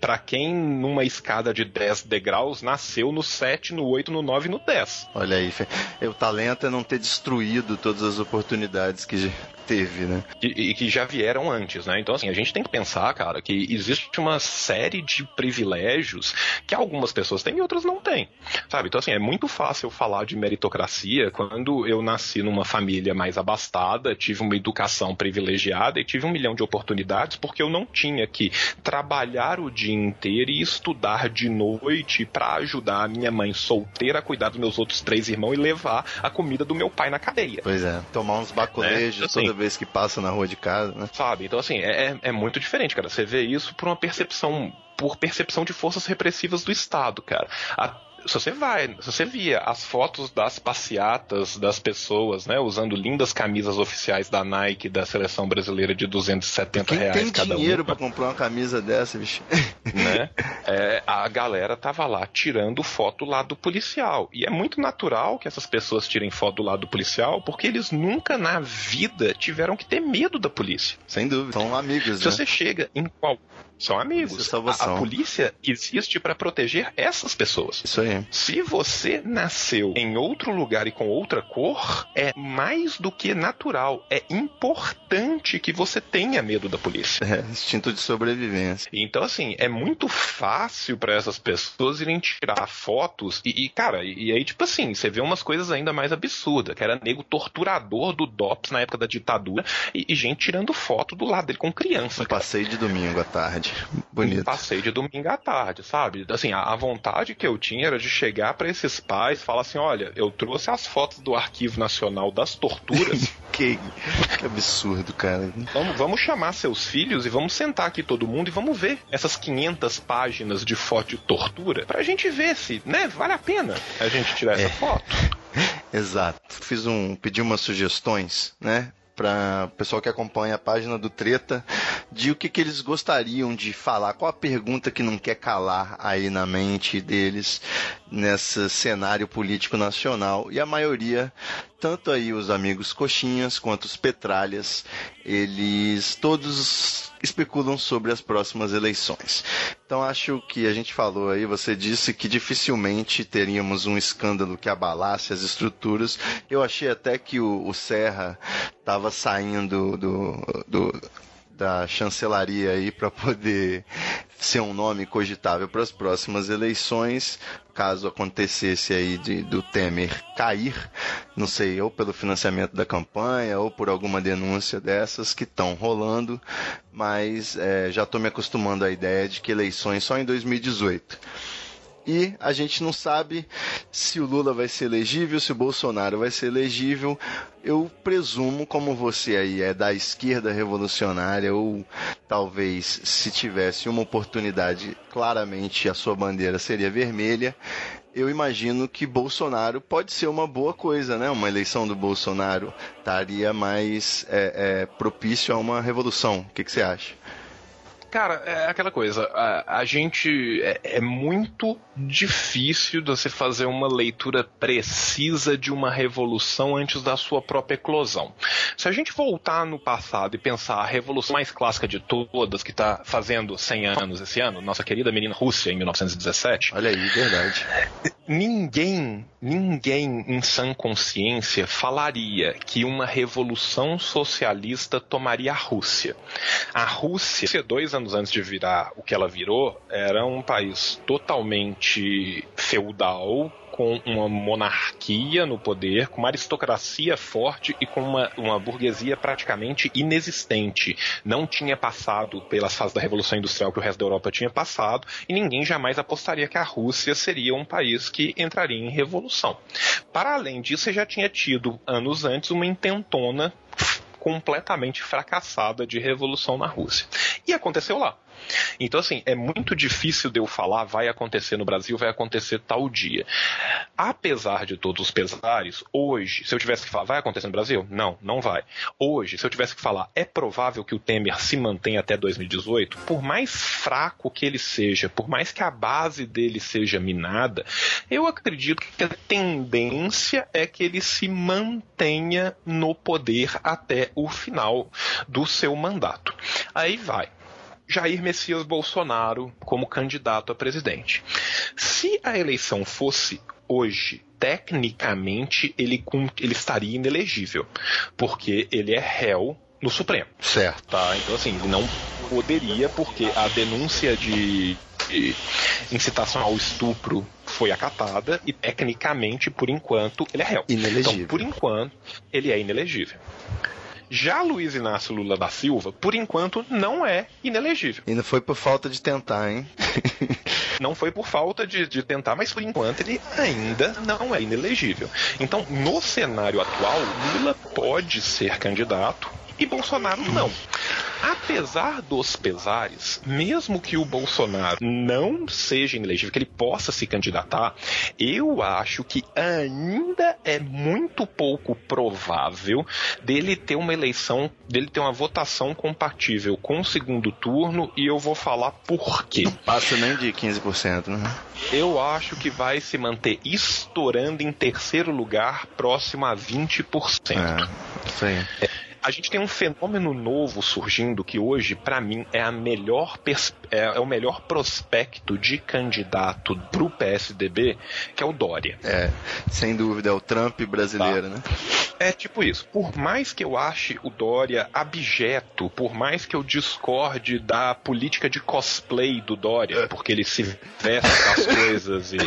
para quem, numa escada de 10 degraus, nasceu no 7, no 8, no 9 e no 10. Olha aí, Fê. o talento é não ter destruído todas as oportunidades que teve, né? e, e que já vieram antes, né? Então, assim, a gente tem que pensar, cara, que existe uma série de privilégios que algumas pessoas têm e outras não têm, sabe? Então, assim, é muito fácil eu falar de meritocracia quando eu nasci numa família mais abastada, tive uma educação privilegiada e tive um milhão de oportunidades porque eu não tinha que trabalhar o dia inteiro e estudar de noite para ajudar a minha mãe solteira a cuidar dos meus outros três irmãos e levar a comida do meu pai na cadeia. Pois é, tomar uns bacolejos Né? Assim. toda vez que passa na rua de casa, né? Sabe? Então, assim, é, é muito diferente, cara. Você vê isso por uma percepção, por percepção de forças repressivas do Estado, cara. A- se você vai, se você via as fotos das passeatas das pessoas, né, usando lindas camisas oficiais da Nike da seleção brasileira de 270 Quem reais tem cada dinheiro uma, pra comprar uma camisa dessa, bicho? [laughs] né? É, a galera tava lá tirando foto lá do policial. E é muito natural que essas pessoas tirem foto do lado do policial, porque eles nunca na vida tiveram que ter medo da polícia. Sem dúvida. São amigos, Se né? você chega em qual São amigos. É. A, a polícia existe para proteger essas pessoas. Isso aí. Se você nasceu em outro lugar e com outra cor, é mais do que natural. É importante que você tenha medo da polícia. É, instinto de sobrevivência. Então, assim, é muito fácil para essas pessoas irem tirar fotos e, e, cara, e, e aí, tipo assim, você vê umas coisas ainda mais absurdas, que era nego torturador do DOPS na época da ditadura e, e gente tirando foto do lado dele com criança. Um cara. passeio de domingo à tarde. Um Bonito. passeio de domingo à tarde, sabe? Assim, a, a vontade que eu tinha era de chegar para esses pais e falar assim: olha, eu trouxe as fotos do Arquivo Nacional das Torturas. [laughs] Que, que absurdo, cara. vamos, vamos chamar seus filhos e vamos sentar aqui todo mundo e vamos ver essas 500 páginas de foto de tortura pra gente ver se, né, vale a pena a gente tirar essa foto. [laughs] Exato. Fiz um, pedi umas sugestões, né? Para o pessoal que acompanha a página do Treta, de o que, que eles gostariam de falar, qual a pergunta que não quer calar aí na mente deles nesse cenário político nacional. E a maioria, tanto aí os amigos coxinhas quanto os petralhas, eles todos especulam sobre as próximas eleições. Então acho que a gente falou aí, você disse que dificilmente teríamos um escândalo que abalasse as estruturas. Eu achei até que o, o Serra estava saindo do, do- da chancelaria aí para poder ser um nome cogitável para as próximas eleições, caso acontecesse aí de, do Temer cair, não sei, ou pelo financiamento da campanha ou por alguma denúncia dessas que estão rolando, mas é, já estou me acostumando à ideia de que eleições só em 2018. E a gente não sabe se o Lula vai ser elegível, se o Bolsonaro vai ser elegível. Eu presumo, como você aí é da esquerda revolucionária, ou talvez se tivesse uma oportunidade, claramente a sua bandeira seria vermelha. Eu imagino que Bolsonaro pode ser uma boa coisa, né? Uma eleição do Bolsonaro estaria mais é, é, propício a uma revolução. O que, que você acha? Cara, é aquela coisa, a, a gente. É, é muito difícil de você fazer uma leitura precisa de uma revolução antes da sua própria eclosão. Se a gente voltar no passado e pensar a revolução mais clássica de todas, que está fazendo 100 anos esse ano, nossa querida menina Rússia, em 1917, Olha aí, verdade. ninguém, ninguém em sã consciência falaria que uma revolução socialista tomaria a Rússia. A Rússia, dois anos antes de virar o que ela virou, era um país totalmente feudal, com uma monarquia no poder, com uma aristocracia forte e com uma, uma burguesia praticamente inexistente. Não tinha passado pelas fases da Revolução Industrial que o resto da Europa tinha passado, e ninguém jamais apostaria que a Rússia seria um país que entraria em revolução. Para além disso, você já tinha tido, anos antes, uma intentona completamente fracassada de revolução na Rússia. E aconteceu lá. Então, assim, é muito difícil de eu falar vai acontecer no Brasil, vai acontecer tal dia. Apesar de todos os pesares, hoje, se eu tivesse que falar, vai acontecer no Brasil? Não, não vai. Hoje, se eu tivesse que falar, é provável que o Temer se mantenha até 2018, por mais fraco que ele seja, por mais que a base dele seja minada, eu acredito que a tendência é que ele se mantenha no poder até o final do seu mandato. Aí vai. Jair Messias Bolsonaro como candidato a presidente. Se a eleição fosse hoje, tecnicamente ele, ele estaria inelegível, porque ele é réu no Supremo. Certo. Tá? Então, assim, ele não poderia, porque a denúncia de, de incitação ao estupro foi acatada e, tecnicamente, por enquanto, ele é réu. Inelegível. Então, por enquanto, ele é inelegível. Já Luiz Inácio Lula da Silva, por enquanto, não é inelegível. E não foi por falta de tentar, hein? [laughs] Não foi por falta de, de tentar, mas por enquanto ele ainda não é inelegível. Então, no cenário atual, Lula pode ser candidato e Bolsonaro não. Apesar dos pesares, mesmo que o Bolsonaro não seja inelegível, que ele possa se candidatar, eu acho que ainda é muito pouco provável dele ter uma eleição, dele ter uma votação compatível com o segundo turno, e eu vou falar por quê. Passa nem de 15%, né? Eu acho que vai se manter estourando em terceiro lugar, próximo a 20%. É, isso aí. A gente tem um fenômeno novo surgindo que hoje, para mim, é a melhor é, é o melhor prospecto de candidato pro PSDB, que é o Dória. É, sem dúvida, é o Trump brasileiro, né? É tipo isso. Por mais que eu ache o Dória abjeto, por mais que eu discorde da política de cosplay do Dória, porque ele se veste das [laughs] coisas e.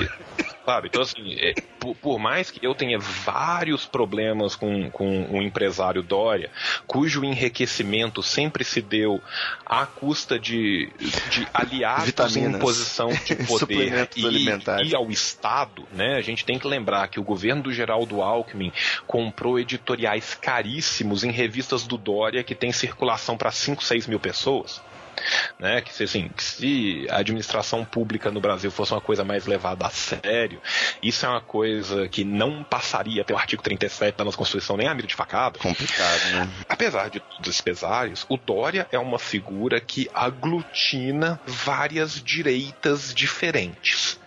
Sabe? Então, assim, é, por, por mais que eu tenha vários problemas com, com o empresário Dória, cujo enriquecimento sempre se deu à custa de, de aliados Vitaminas. em posição de [laughs] poder e, e ao Estado, né? A gente tem que lembrar que o governo do Geraldo Alckmin comprou editoriais caríssimos em revistas do Dória que tem circulação para 5, 6 mil pessoas. Né, que se, assim, que se a administração pública no Brasil fosse uma coisa mais levada a sério, isso é uma coisa que não passaria pelo artigo 37 da nossa Constituição nem a mira de facada. Complicado, né? Apesar de todos esses pesares, o Dória é uma figura que aglutina várias direitas diferentes.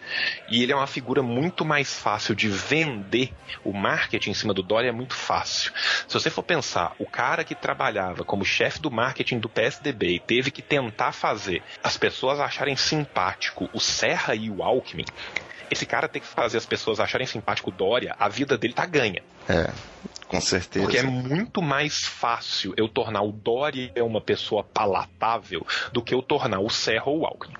E ele é uma figura muito mais fácil de vender. O marketing em cima do Dória é muito fácil. Se você for pensar, o cara que trabalhava como chefe do marketing do PSDB e teve que tentar fazer as pessoas acharem simpático o Serra e o Alckmin, esse cara tem que fazer as pessoas acharem simpático o Dória, a vida dele tá ganha. É, com certeza. Porque é muito mais fácil eu tornar o Dória uma pessoa palatável do que eu tornar o Serra ou o Alckmin.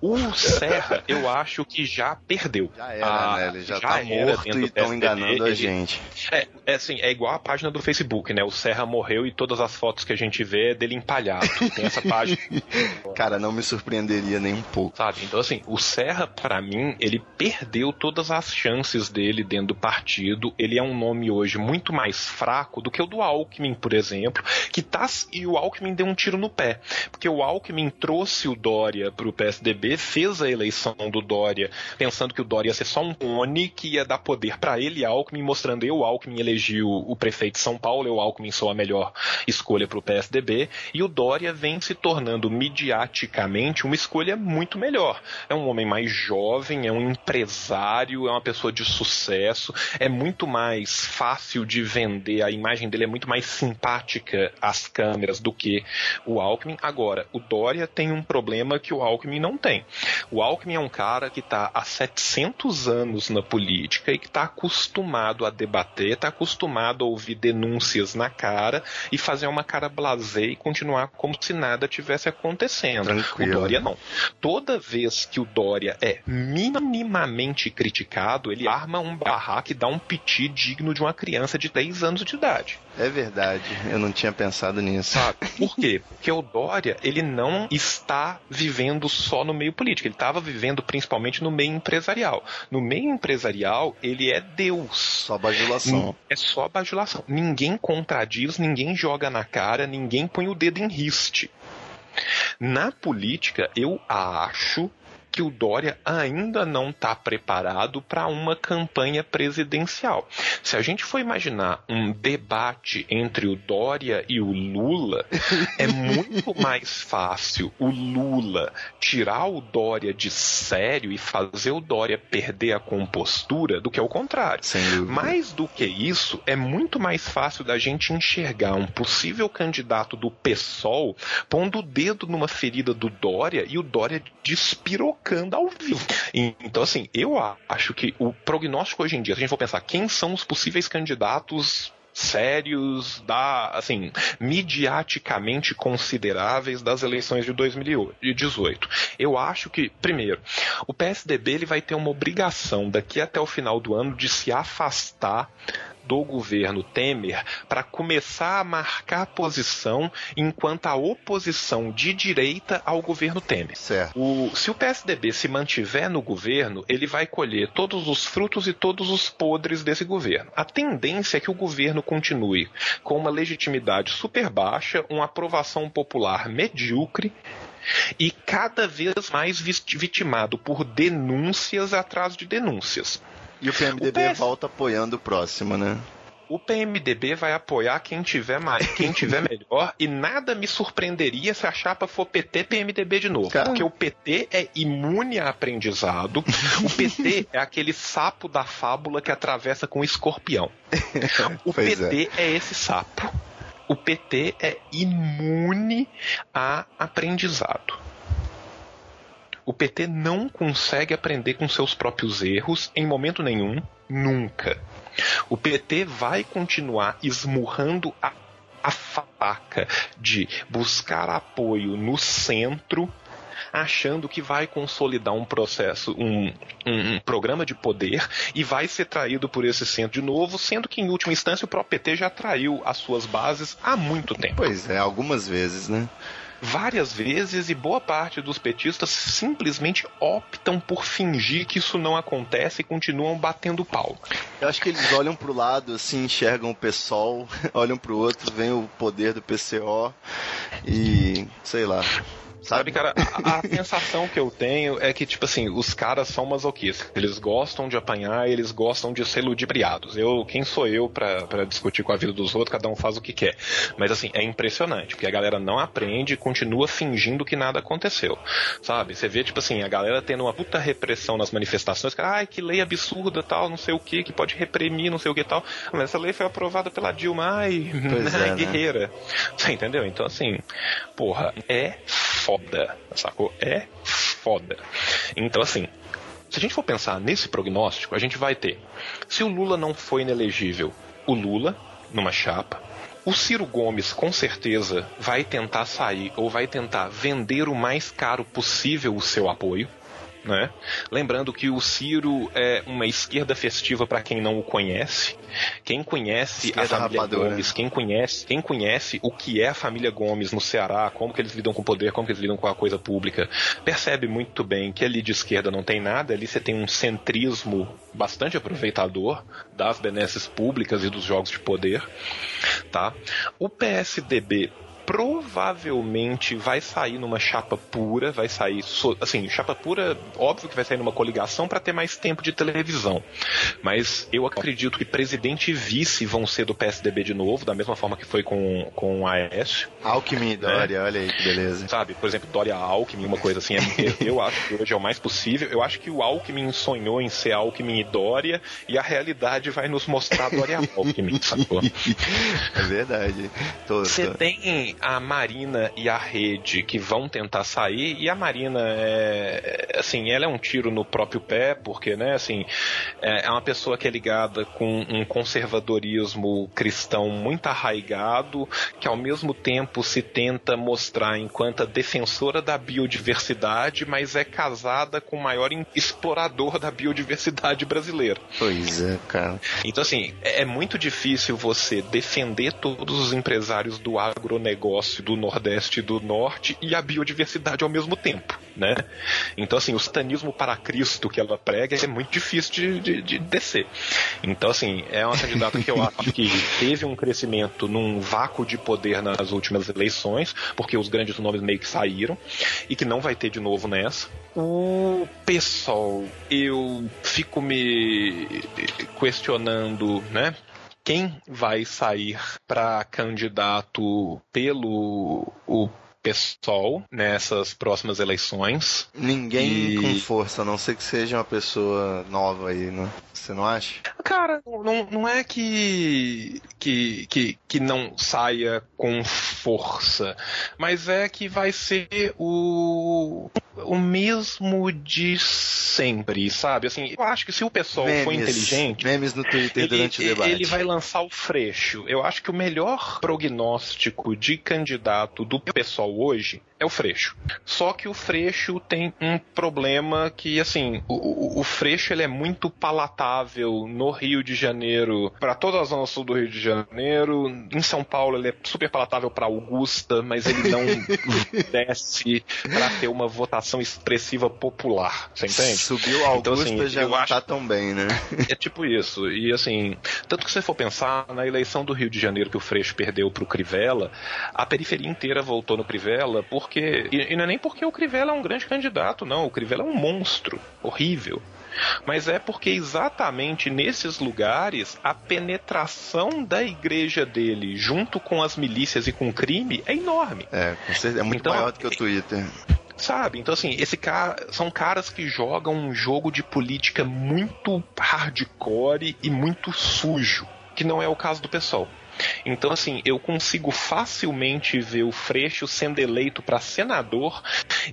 O Serra, [laughs] eu acho que já perdeu. Já era, Ah, né? Ele já, já tá era morto e estão enganando a gente. É, é assim, é igual a página do Facebook, né? O Serra morreu e todas as fotos que a gente vê é dele empalhado. Tem essa página, [laughs] Cara, não me surpreenderia nem um pouco. sabe? Então, assim, o Serra, pra mim, ele perdeu todas as chances dele dentro do partido. Ele é um nome hoje muito mais fraco do que o do Alckmin, por exemplo, que tá. E o Alckmin deu um tiro no pé. Porque o Alckmin trouxe o Dória pro PSDB, fez a eleição do Dória, pensando que o Dória ia ser só um cone que ia dar poder pra ele, Alckmin, mostrando eu, Alckmin, elegi o, o prefeito de São Paulo, eu, Alckmin, sou a melhor escolha pro PSDB. E o Dória vem se tornando midiaticamente uma escolha muito melhor. É um homem mais jovem, é um empresário, é uma pessoa de sucesso, é muito mais fácil de vender, a imagem dele é muito mais simpática às câmeras do que o Alckmin. Agora, o Dória tem um problema que o Alckmin não tem. O Alckmin é um cara que está há 700 anos na política e que está acostumado a debater, está acostumado a ouvir denúncias na cara e fazer uma cara blasé e continuar como se nada tivesse acontecendo. Tranquilo. O Dória não. Toda vez que o Dória é minimamente criticado, ele arma um barraco e dá um piti digno de uma criança de 10 anos de idade. É verdade, eu não tinha pensado nisso. Sabe? Por quê? Porque o Dória, ele não está vivendo só no meio político, ele estava vivendo principalmente no meio empresarial. No meio empresarial, ele é Deus. Só bajulação. É só bajulação. Ninguém contradiz, ninguém joga na cara, ninguém põe o dedo em riste. Na política, eu acho que o Dória ainda não está preparado para uma campanha presidencial. Se a gente for imaginar um debate entre o Dória e o Lula, é muito [laughs] mais fácil o Lula tirar o Dória de sério e fazer o Dória perder a compostura do que o contrário. Mais do que isso, é muito mais fácil da gente enxergar um possível candidato do PSOL pondo o dedo numa ferida do Dória e o Dória despirocando ao vivo. Então, assim, eu acho que o prognóstico hoje em dia, se a gente for pensar quem são os possíveis candidatos sérios da assim midiaticamente consideráveis das eleições de 2018. Eu acho que primeiro o PSDB ele vai ter uma obrigação daqui até o final do ano de se afastar do governo Temer para começar a marcar posição enquanto a oposição de direita ao governo Temer. Certo. O- se o PSDB se mantiver no governo, ele vai colher todos os frutos e todos os podres desse governo. A tendência é que o governo continue com uma legitimidade super baixa, uma aprovação popular medíocre e cada vez mais vitimado por denúncias atrás de denúncias. E o PMDB O PS volta apoiando o próximo, né? O PMDB vai apoiar quem tiver mais, quem tiver melhor, e nada me surpreenderia se a chapa for PT PMDB de novo. Cara. Porque o PT é imune a aprendizado. O PT [laughs] é aquele sapo da fábula que atravessa com o escorpião. [laughs] O Pois PT é. esse sapo. o PT é imune a aprendizado. O PT não consegue aprender com seus próprios erros em momento nenhum, nunca. O PT vai continuar esmurrando a, a faca de buscar apoio no centro achando que vai consolidar um processo, um, um, um, programa de poder e vai ser traído por esse centro de novo, sendo que em última instância o próprio PT já traiu as suas bases há muito tempo. Pois é, algumas vezes, né? Várias vezes e boa parte dos petistas simplesmente optam por fingir que isso não acontece e continuam batendo pau. Eu acho que eles olham pro lado, assim, enxergam o PSOL, [laughs] olham pro outro, vem o poder do PCO e sei lá. Sabe, cara, a, a [laughs] sensação que eu tenho é que, tipo assim, os caras são masoquistas. Eles gostam de apanhar, eles gostam de ser ludibriados. Eu, quem sou eu para discutir com a vida dos outros, cada um faz o que quer. Mas assim, é impressionante, porque a galera não aprende e continua fingindo que nada aconteceu. Sabe? Você vê, tipo assim, a galera tendo uma puta repressão nas manifestações, que, ai, que lei absurda, tal, não sei o que, que pode reprimir, não sei o que tal. Mas essa lei foi aprovada pela Dilma, ai, Pois [laughs] é, né? guerreira. Você entendeu? Então, assim, porra, é foda, sacou? É foda. Então, assim, se a gente for pensar nesse prognóstico, a gente vai ter, se o Lula não foi inelegível, o Lula numa chapa, o Ciro Gomes com certeza vai tentar sair ou vai tentar vender o mais caro possível o seu apoio. Né? Lembrando que o Ciro é uma esquerda festiva para quem não o conhece. Quem conhece Esquerda a família. Gomes, quem conhece, quem conhece o que é a família Gomes no Ceará, como que eles lidam com o poder, como que eles lidam com a coisa pública, percebe muito bem que ali de esquerda não tem nada, ali você tem um centrismo bastante aproveitador das benesses públicas e dos jogos de poder, tá? O PSDB provavelmente vai sair numa chapa pura, vai sair, so- assim, chapa pura, óbvio que vai sair numa coligação para ter mais tempo de televisão. Mas eu acredito que presidente e vice vão ser do PSDB de novo, da mesma forma que foi com, com o Aécio. Alckmin e Dória, olha aí que beleza. Sabe, por exemplo, Dória Alckmin, uma coisa assim, é- eu, acho que hoje é o mais possível. Eu acho que o Alckmin sonhou em ser Alckmin e Dória, e a realidade vai nos mostrar Dória [laughs] Alckmin, sacou? É verdade. Você tem a Marina e a Rede que vão tentar sair, e a Marina é, assim, ela é um tiro no próprio pé, porque, né, assim, é é uma pessoa que é ligada com um conservadorismo cristão muito arraigado, que ao mesmo tempo se tenta mostrar enquanto defensora da biodiversidade, mas é casada com o maior explorador da biodiversidade brasileira. Pois é, cara. Então, assim, é é muito difícil você defender todos os empresários do agronegócio do Nordeste e do Norte e a biodiversidade ao mesmo tempo, né? Então, assim, o satanismo para Cristo que ela prega é muito difícil de, de, de descer. Então, assim, é uma candidata que eu acho que teve um crescimento num vácuo de poder nas últimas eleições, porque os grandes nomes meio que saíram, e que não vai ter de novo nessa. O pessoal, eu fico me questionando, né? Quem vai sair para candidato pelo o PSOL nessas próximas eleições? Ninguém E- com força, a não ser que seja uma pessoa nova aí, né? Você não acha? Cara, não, não é que, que, que, que não saia com força, mas é que vai ser o, o mesmo de sempre, sabe? Assim, eu acho que se o pessoal for Memes. inteligente, Memes no Twitter ele, durante o debate. ele vai lançar o freixo. Eu acho que o melhor prognóstico de candidato do pessoal hoje é o freixo. Só que o freixo tem um problema que, assim, o, o, o freixo ele é muito palatável no Rio de Janeiro, para toda a zona sul do Rio de Janeiro. Em São Paulo ele é super palatável para Augusta, mas ele não [laughs] desce para ter uma votação expressiva popular. Você entende? Subiu a Então, Augusta assim, já não acho- tá tão bem, né? É tipo isso. E assim, tanto que se você for pensar na eleição do Rio de Janeiro que o Freixo perdeu pro Crivella, a periferia inteira voltou no Crivella porque. E, não é nem porque o Crivella é um grande candidato, não. O Crivella é um monstro. Horrível. Mas é porque exatamente nesses lugares a penetração da igreja dele junto com as milícias e com o crime é enorme. É, com certeza, é muito Então, maior do que o Twitter. Sabe? Então, assim, esse cara são caras que jogam um jogo de política muito hardcore e muito sujo, que não é o caso do pessoal. Então, assim, eu consigo facilmente ver o Freixo sendo eleito para senador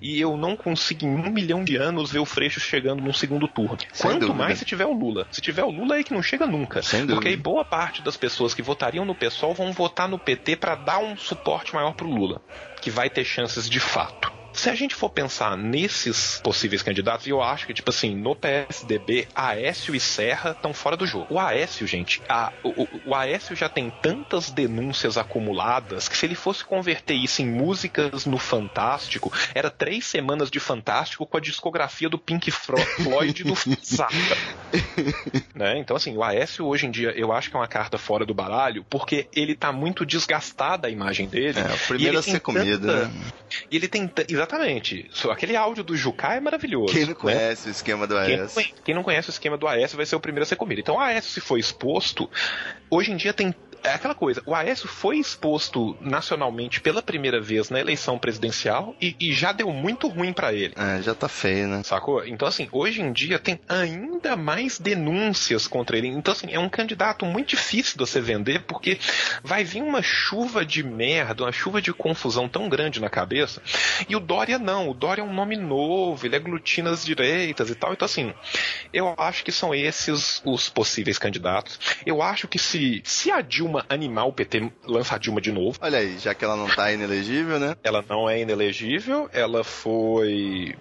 e eu não consigo em um milhão de anos ver o Freixo chegando num segundo turno. Sem Quanto dúvida. mais se tiver o Lula. Se tiver o Lula, é que não chega nunca. Sem Porque aí boa parte das pessoas que votariam no PSOL vão votar no PT para dar um suporte maior pro Lula, que vai ter chances de fato. Se a gente for pensar nesses possíveis candidatos, eu acho que, tipo assim, no PSDB, Aécio e Serra estão fora do jogo. O Aécio, gente, a- o, o- Aécio já tem tantas denúncias acumuladas que se ele fosse converter isso em músicas no Fantástico, era três semanas de Fantástico com a discografia do Pink [laughs] Floyd do Zappa né? Então, assim, o Aécio hoje em dia eu acho que é uma carta fora do baralho porque ele tá muito desgastada a imagem dele. É, o primeiro a ser tanta- né? E ele tem. ta- Exatamente. Aquele áudio do Jucá é maravilhoso. Quem não né? conhece o esquema do Quem AES? conhe- quem não conhece o esquema do Aécio vai ser o primeiro a ser comido. Então o Aécio, se for exposto, hoje em dia tem. É aquela coisa, o Aécio foi exposto nacionalmente pela primeira vez na eleição presidencial e, e já deu muito ruim pra ele. É, já tá feio, né? Sacou? Então, assim, hoje em dia tem ainda mais denúncias contra ele. Então, assim, é um candidato muito difícil de você vender, porque vai vir uma chuva de merda, uma chuva de confusão tão grande na cabeça. E o Dória não. O Dória é um nome novo, ele aglutina as direitas e tal. Então, assim, eu acho que são esses os possíveis candidatos. Eu acho que se, se a Dilma animar o PT, lança a Dilma de novo. Olha aí, já que ela não tá inelegível, né? Ela não é inelegível, ela foi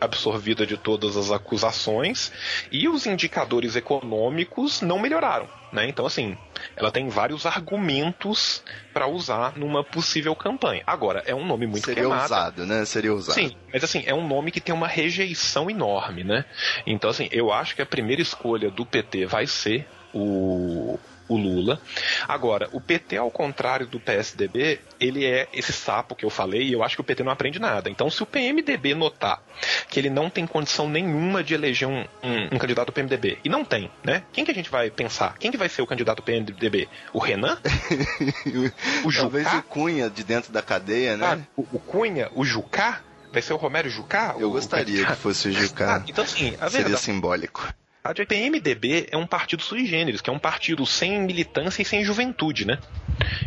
absorvida de todas as acusações e os indicadores econômicos não melhoraram, né? Então assim, ela tem vários argumentos para usar numa possível campanha. Agora, é um nome muito Seria queimado. ousado, né? Seria ousado. Sim, mas assim, é um nome que tem uma rejeição enorme, né? Então, assim, eu acho que a primeira escolha do PT vai ser o, o Lula. Agora, o PT, ao contrário do PSDB, ele é esse sapo que eu falei e eu acho que o PT não aprende nada. Então, se o PMDB notar que ele não tem condição nenhuma de eleger um, um- um candidato do PMDB, e não tem, né? Quem que a gente vai pensar? Quem que vai ser o candidato do PMDB? O Renan? [laughs] O Talvez Jucá? o Cunha de dentro da cadeia, né? Ah, o, o Cunha? O Jucá? Vai ser o Romero Jucá? Eu gostaria que fosse o Jucá. Ah, então, assim, a Seria verdade simbólico. A PMDB é um partido sui generis, que é um partido sem militância e sem juventude, né?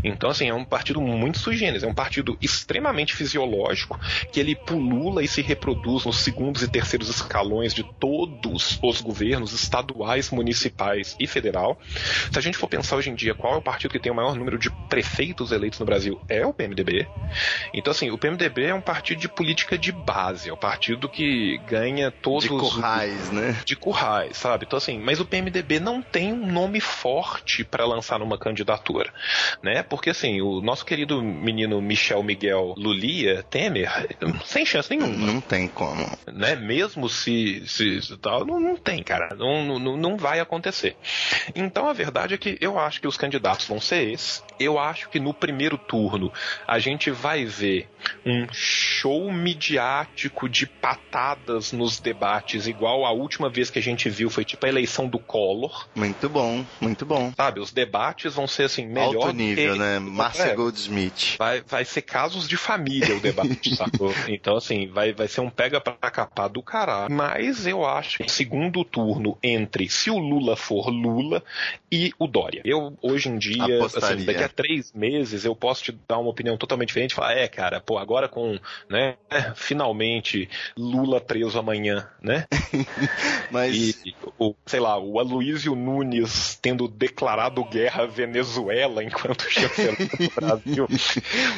Então, assim, é um partido muito sui generis, é um partido extremamente fisiológico, que ele pulula e se reproduz nos segundos e terceiros escalões de todos os governos estaduais, municipais e federal. Se a gente for pensar hoje em dia qual é o partido que tem o maior número de prefeitos eleitos no Brasil, é o PMDB. Então, assim, o PMDB é um partido de política de base, é o partido que ganha todos De os currais, né? de currais, sabe? Então assim, mas o PMDB não tem um nome forte para lançar numa candidatura, né? Porque assim, o nosso querido menino Michel Miguel Lulia Temer, sem chance nenhuma, Não tem como. né? Mesmo se, se, se tal, não, não tem, cara, não, não, não vai acontecer. Então a verdade é que eu acho que os candidatos vão ser esses. Eu acho que no primeiro turno a gente vai ver um show midiático de patadas nos debates, igual a última vez que a gente viu foi tipo a eleição do Collor, Muito bom, muito bom. sabe? Os debates vão ser assim melhor Alto nível, que- né? Márcia É, Goldsmith. Vai, vai ser casos de família o debate, [laughs] sacou? Então, assim, vai, vai ser um pega pra capar do caralho. Mas eu acho que segundo turno entre se o Lula for Lula e o Dória. Eu, hoje em dia, assim, daqui a três meses, eu posso te dar uma opinião totalmente diferente e falar, é, cara, pô, agora com, né, finalmente, Lula preso amanhã, né? [laughs] Mas E, o, sei lá, o Aloysio Nunes tendo declarado guerra à Venezuela enquanto [laughs] chanceler do Brasil.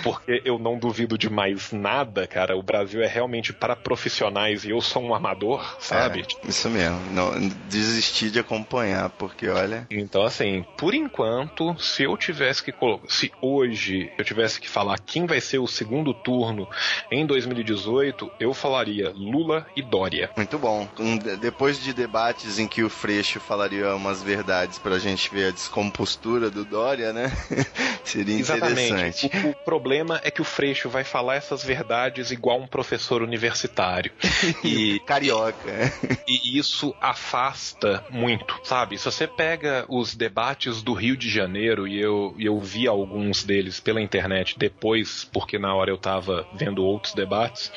Porque eu não duvido de mais nada, cara. O Brasil é realmente para profissionais e eu sou um amador, sabe? É, isso mesmo. Não, desistir de acompanhar, porque olha. Então, assim, por enquanto, se eu tivesse que colocar. Se hoje eu tivesse que falar quem vai ser o segundo turno em 2018, eu falaria Lula e Dória. Muito bom. De- depois de debates em que o Freixo falaria umas verdades pra gente ver a descompostura do Dória, né? [laughs] Seria Exatamente. interessante. O, o problema é que o Freixo vai falar essas verdades igual um professor universitário. [laughs] E, Carioca. e isso afasta muito, sabe? Se você pega os debates do Rio de Janeiro, e eu, eu vi alguns deles pela internet depois, porque na hora eu tava vendo outros debates,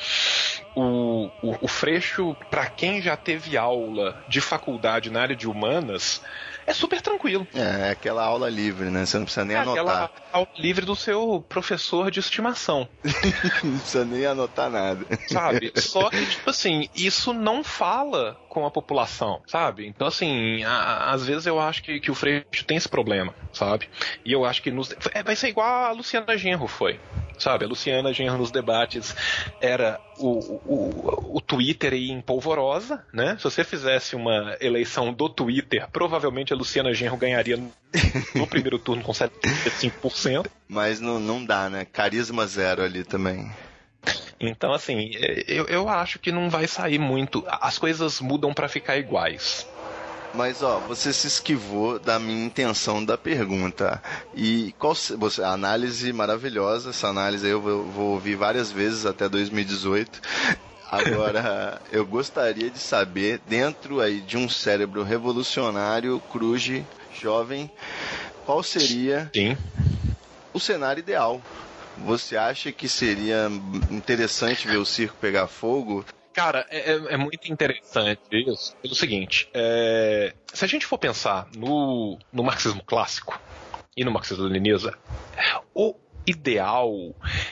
o, o, o Freixo, para quem já teve aula de faculdade na área de humanas, é super tranquilo. É, é aquela aula livre, né? Você não precisa nem É anotar. aquela aula livre do seu professor de estimação, [laughs] Não precisa nem anotar nada. sabe? Só que, tipo assim, isso não fala com a população, sabe? Então, assim, a- às vezes eu acho que, que o Freixo tem esse problema, sabe? E eu acho que nos, é, vai ser igual a Luciana Genro foi, sabe? A Luciana Genro nos debates era o, o, o Twitter aí em polvorosa, né? Se você fizesse uma eleição do Twitter, provavelmente a Luciana Genro ganharia no, no primeiro turno com 75%. [laughs] Mas não, não dá, né? Carisma zero ali também. Então, assim, é, eu, eu acho que não vai sair muito. As coisas mudam pra ficar iguais. Mas ó, você se esquivou da minha intenção da pergunta. E qual você, análise maravilhosa, essa análise aí eu vou, vou ouvir várias vezes até 2018. Agora, [laughs] eu gostaria de saber, dentro aí de um cérebro revolucionário, cruze, jovem, qual seria Sim. o cenário ideal? Você acha que seria interessante ver o circo pegar fogo? Cara, é, é- é muito interessante isso. Pelo seguinte, é, se a gente for pensar no, no marxismo clássico e no marxismo-leninismo, o ideal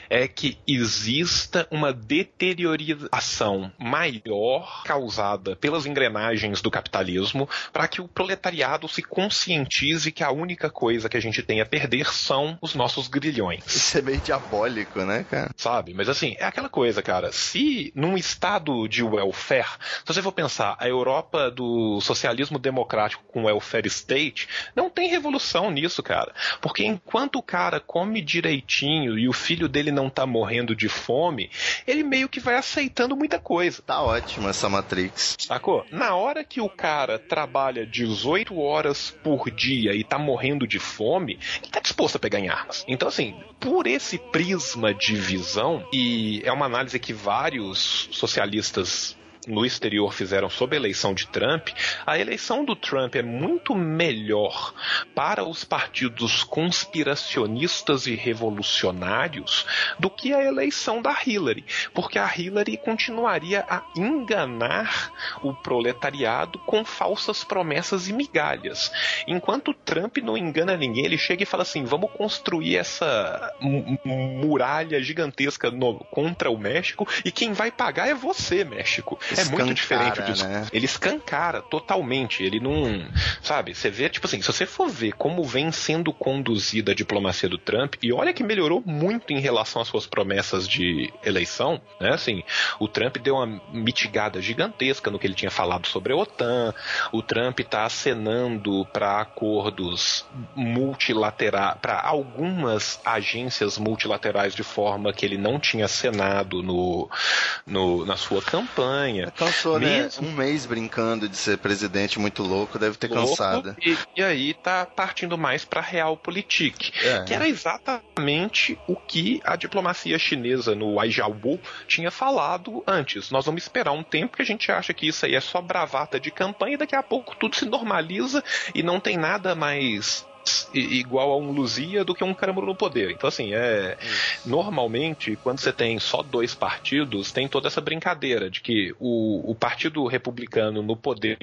é que exista uma deteriorização maior causada pelas engrenagens do capitalismo para que o proletariado se conscientize que a única coisa que a gente tem a perder são os nossos grilhões Isso é meio diabólico, né, cara? sabe? Mas assim, é aquela coisa, cara. Se num estado de welfare, se você for pensar, a Europa do socialismo democrático com welfare state, não tem revolução nisso, cara. Porque enquanto o cara come direitinho e o filho dele não tá morrendo de fome, ele meio que vai aceitando muita coisa. Tá ótima essa Matrix. Sacou? Na hora que o cara trabalha 18 horas por dia e tá morrendo de fome, ele tá disposto a pegar em armas. Então, assim, por esse prisma de visão, e é uma análise que vários socialistas no exterior fizeram sobre a eleição de Trump, a eleição do Trump é muito melhor para os partidos conspiracionistas e revolucionários do que a eleição da Hillary, porque a Hillary continuaria a enganar o proletariado com falsas promessas e migalhas. Enquanto o Trump não engana ninguém, ele chega e fala assim: vamos construir essa mu- muralha gigantesca no- contra o México e quem vai pagar é você, México. É muito diferente disso. né? Ele escancara totalmente. Ele não. Sabe? Você vê, tipo assim, se você for ver como vem sendo conduzida a diplomacia do Trump, e olha que melhorou muito em relação às suas promessas de eleição, né? Assim, o Trump deu uma mitigada gigantesca no que ele tinha falado sobre a OTAN. O Trump está acenando para acordos multilaterais, para algumas agências multilaterais de forma que ele não tinha acenado no, no, na sua campanha. Cansou, né? Um mês brincando de ser presidente muito louco, deve ter louco, cansado. E, e aí tá partindo mais para realpolitik, É. que era exatamente o que a diplomacia chinesa no Aijawu tinha falado antes. Nós vamos esperar um tempo que a gente acha que isso aí é só bravata de campanha e daqui a pouco tudo se normaliza e não tem nada mais igual a um Luzia do que um Caramuru no poder. Então, assim, é. Normalmente, quando você tem só dois partidos, tem toda essa brincadeira de que o, o Partido Republicano no poder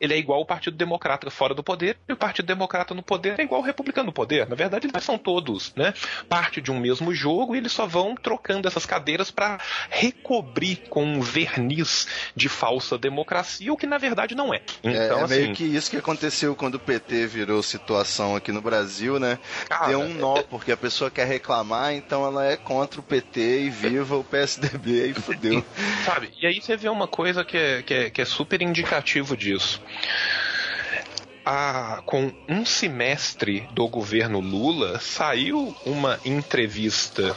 ele é igual ao Partido Democrata fora do poder, e o Partido Democrata no poder é igual ao Republicano no poder. Na verdade, eles são todos, né? Parte de um mesmo jogo e eles só vão trocando essas cadeiras para recobrir com um verniz de falsa democracia, o que na verdade não é. É, Então, é meio assim, que isso que aconteceu quando o PT virou situação aqui no Brasil, né? Cara, Deu um nó, porque a pessoa quer reclamar, então ela é contra o PT e viva o PSDB e fudeu. Sabe? E aí você vê uma coisa que é, que é, que é super indicativo disso. Ah, com um semestre do governo Lula, saiu uma entrevista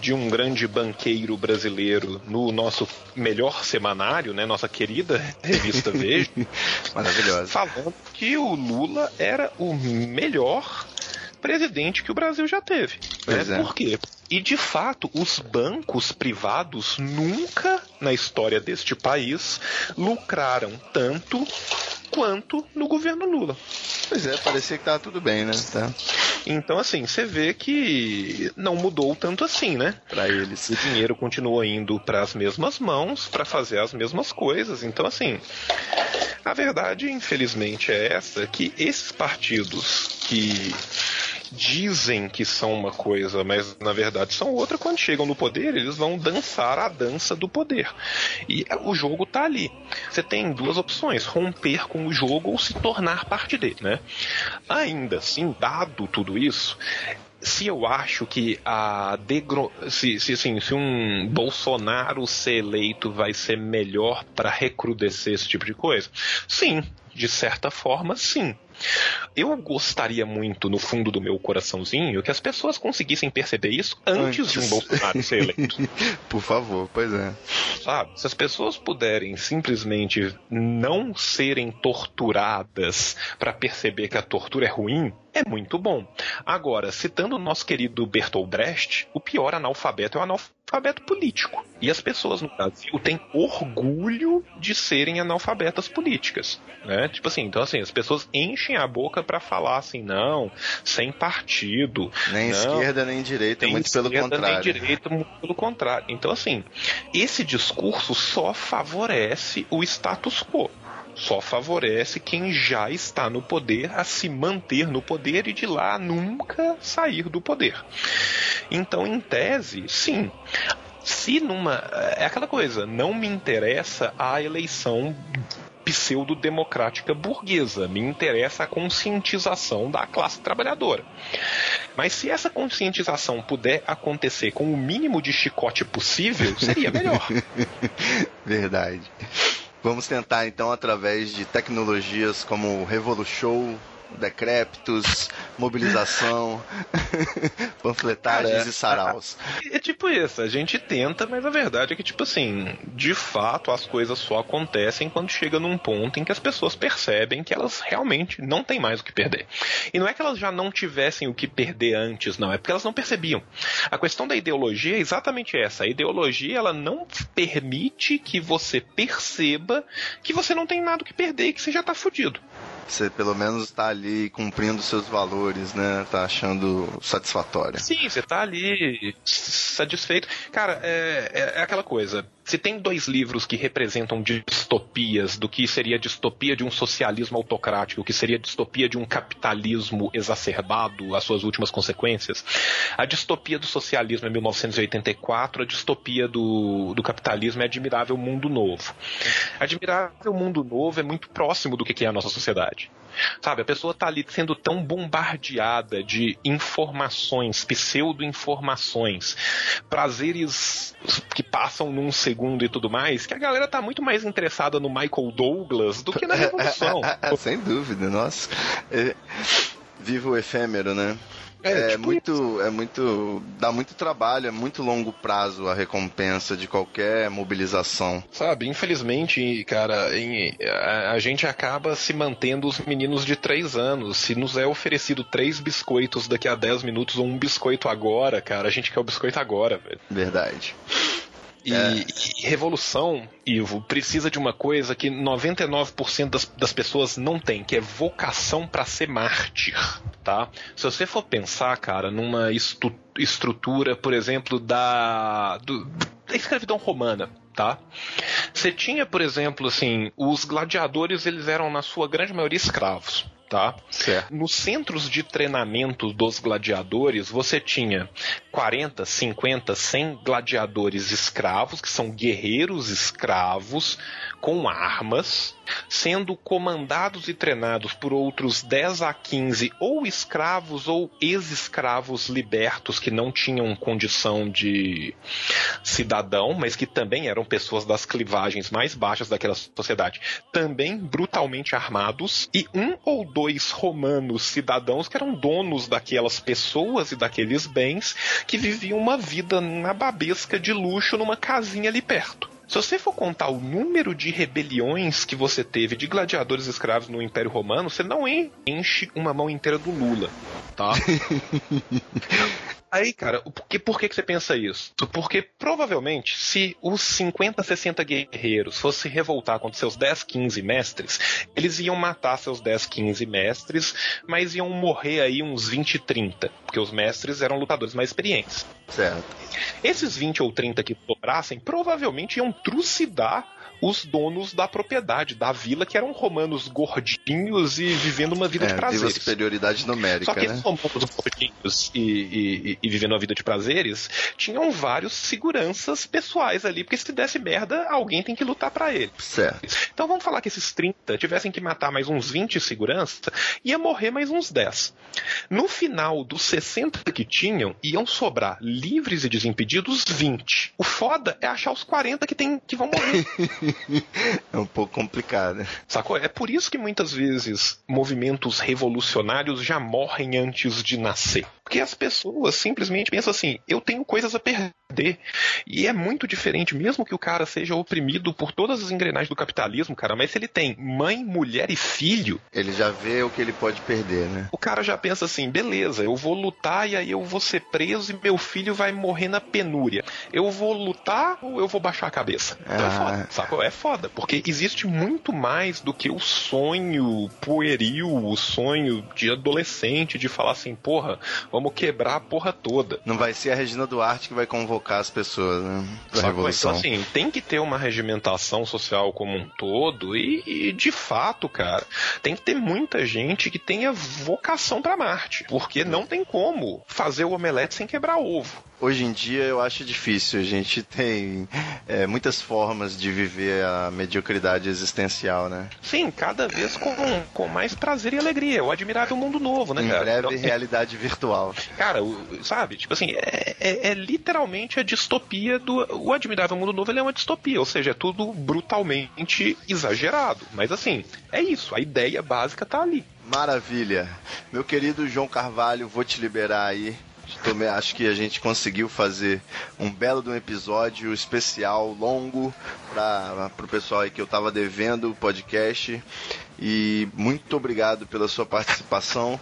de um grande banqueiro brasileiro no nosso melhor semanário, né, nossa querida revista Veja, [laughs] Maravilhosa. falando que o Lula era o melhor presidente que o Brasil já teve. Pois né? é. Por quê? E de fato, os bancos privados nunca na história deste país lucraram tanto quanto no governo Lula. Pois é, parecia que tava tudo bem, né? Tá. Então, assim, você vê que não mudou tanto assim, né? Pra eles. O dinheiro continua indo para as mesmas mãos para fazer as mesmas coisas. Então, assim, a verdade, infelizmente, é essa: que esses partidos que dizem que são uma coisa, mas na verdade são outra, quando chegam no poder, eles vão dançar a dança do poder. E o jogo tá ali. Você tem duas opções: romper com o jogo ou se tornar parte dele, né? Ainda assim, dado tudo isso, se eu acho que a degro... se, se, assim, se um Bolsonaro ser eleito vai ser melhor para recrudescer esse tipo de coisa, sim, de certa forma, sim. Eu gostaria muito, no fundo do meu coraçãozinho, que as pessoas conseguissem perceber isso antes, Antes. de um Bolsonaro ser eleito. [laughs] Por favor, pois é. Sabe? Se as pessoas puderem simplesmente não serem torturadas para perceber que a tortura é ruim, é muito bom. Agora, citando o nosso querido Bertolt Brecht, o pior analfabeto é o analfabeto político. E as pessoas no Brasil têm orgulho de serem analfabetas políticas, né? Tipo assim, então assim, as pessoas enchem a boca para falar assim, não, sem partido, Nem não, esquerda, nem direita, nem muito pelo esquerda, contrário. Nem direita, muito pelo contrário. Então, assim, esse discurso só favorece o status quo. Só favorece quem já está no poder a se manter no poder e de lá nunca sair do poder. Então, em tese, sim. Se numa. É aquela coisa, não me interessa a eleição pseudo-democrática burguesa. Me interessa a conscientização da classe trabalhadora. Mas se essa conscientização puder acontecer com o mínimo de chicote possível, seria melhor. [laughs] Verdade. Vamos tentar então através de tecnologias como o Revolution, decrépitos, mobilização, [laughs] panfletagens e saraus. É tipo isso, a gente tenta, mas a verdade é que, tipo assim, de fato as coisas só acontecem quando chega num ponto em que as pessoas percebem que elas realmente não têm mais o que perder. E não é que elas já não tivessem o que perder antes, não, é porque elas não percebiam. A questão da ideologia é exatamente essa. A ideologia, ela não permite que você perceba que você não tem nada o que perder e que você já tá fudido. Você pelo menos está ali cumprindo seus valores, né? Tá achando satisfatório. Sim, você tá ali satisfeito. Cara, é, é, é aquela coisa. Se tem dois livros que representam distopias do que seria a distopia de um socialismo autocrático, que seria a distopia de um capitalismo exacerbado, as suas últimas consequências, a distopia do socialismo é 1984, a distopia do, do capitalismo é Admirável Mundo Novo. Admirável Mundo Novo é muito próximo do que é a nossa sociedade. Sabe, a pessoa tá ali sendo tão bombardeada de informações, pseudo-informações, prazeres que passam num segundo e tudo mais, que a galera tá muito mais interessada no Michael Douglas do que na [laughs] Revolução. Sem dúvida, nossa. É, viva o efêmero, né? É, É, tipo muito, é muito, dá muito trabalho, é muito longo prazo a recompensa de qualquer mobilização. Sabe, infelizmente, cara, em- a, a gente acaba se mantendo os meninos de três anos. Se nos é oferecido três biscoitos daqui a 10 minutos ou um biscoito agora, cara, a gente quer o biscoito agora, velho. Verdade. E, e revolução, Ivo, precisa de uma coisa que 99% das, das pessoas não tem, que é vocação pra ser mártir, tá? Se você for pensar, cara, numa estu- estrutura, por exemplo, da, do- da escravidão romana, tá? Você tinha, por exemplo, assim, os gladiadores, eles eram na sua grande maioria escravos. Tá? Certo. Nos centros de treinamento dos gladiadores, você tinha 40, 50, 100 gladiadores escravos, que são guerreiros escravos com armas, sendo comandados e treinados por outros 10 a 15 ou escravos ou ex-escravos libertos que não tinham condição de cidadão, mas que também eram pessoas das clivagens mais baixas daquela sociedade, também brutalmente armados, e um ou dois romanos cidadãos que eram donos daquelas pessoas e daqueles bens que viviam uma vida nababesca de luxo numa casinha ali perto. Se você for contar o número de rebeliões que você teve de gladiadores escravos no Império Romano, você não en- enche uma mão inteira do Lula, tá? [laughs] Aí, cara, por que, por que, que você pensa isso? Porque provavelmente, se os 50, 60 guerreiros fossem se revoltar contra seus 10, 15 mestres, eles iam matar seus 10, 15 mestres, mas iam morrer aí uns 20, 30, porque os mestres eram lutadores mais experientes. Certo. Esses 20 ou 30 que sobrassem provavelmente iam trucidar os donos da propriedade, da vila, que eram romanos gordinhos e vivendo uma vida É, de prazeres. superioridade numérica, Só que né? esses romanos gordinhos e, e, e- vivendo uma vida de prazeres tinham vários seguranças pessoais ali, porque se desse merda, alguém tem que lutar pra ele. Certo. Então vamos falar que esses 30 tivessem que matar mais uns 20 segurança, ia morrer mais uns 10. No final dos 60 que tinham, iam sobrar livres e desimpedidos 20. O foda é achar os 40 que, tem, que vão morrer. [laughs] É um pouco complicado. Sacou? É por isso que muitas vezes movimentos revolucionários já morrem antes de nascer. Porque as pessoas simplesmente pensam assim: eu tenho coisas a perder. E é muito diferente, mesmo que o cara seja oprimido por todas as engrenagens do capitalismo, cara, mas se ele tem mãe, mulher e filho, Ele já vê o que ele pode perder, né? o cara já pensa assim: beleza, eu vou lutar e aí eu vou ser preso e meu filho vai morrer na penúria. Eu vou lutar ou eu vou baixar a cabeça? Então é Ah. foda, sacou? É foda, porque existe muito mais do que o sonho pueril, o sonho de adolescente de falar assim: porra, vamos quebrar a porra toda. Não vai ser a Regina Duarte que vai convocar as pessoas, né? Da Sacou? Revolução. Então, assim, tem que ter uma regimentação social como um todo e, e, de fato, cara, tem que ter muita gente que tenha vocação pra Marte, porque não tem como fazer o omelete sem quebrar ovo. Hoje em dia eu acho difícil. A gente tem é, muitas formas de viver a mediocridade existencial, né? Sim, cada vez com, com mais prazer e alegria. O admirável mundo novo, né, em cara? breve, Então, realidade virtual. Cara, o- sabe? Tipo assim, é, é- é literalmente a distopia do. O Admirável Mundo Novo ele é uma distopia, ou seja, é tudo brutalmente exagerado. Mas assim, é isso, a ideia básica tá ali. Maravilha. Meu querido João Carvalho, vou te liberar aí. Acho que a gente conseguiu fazer um belo de um episódio especial, longo, para o pessoal aí que eu tava devendo o podcast. E muito obrigado pela sua participação.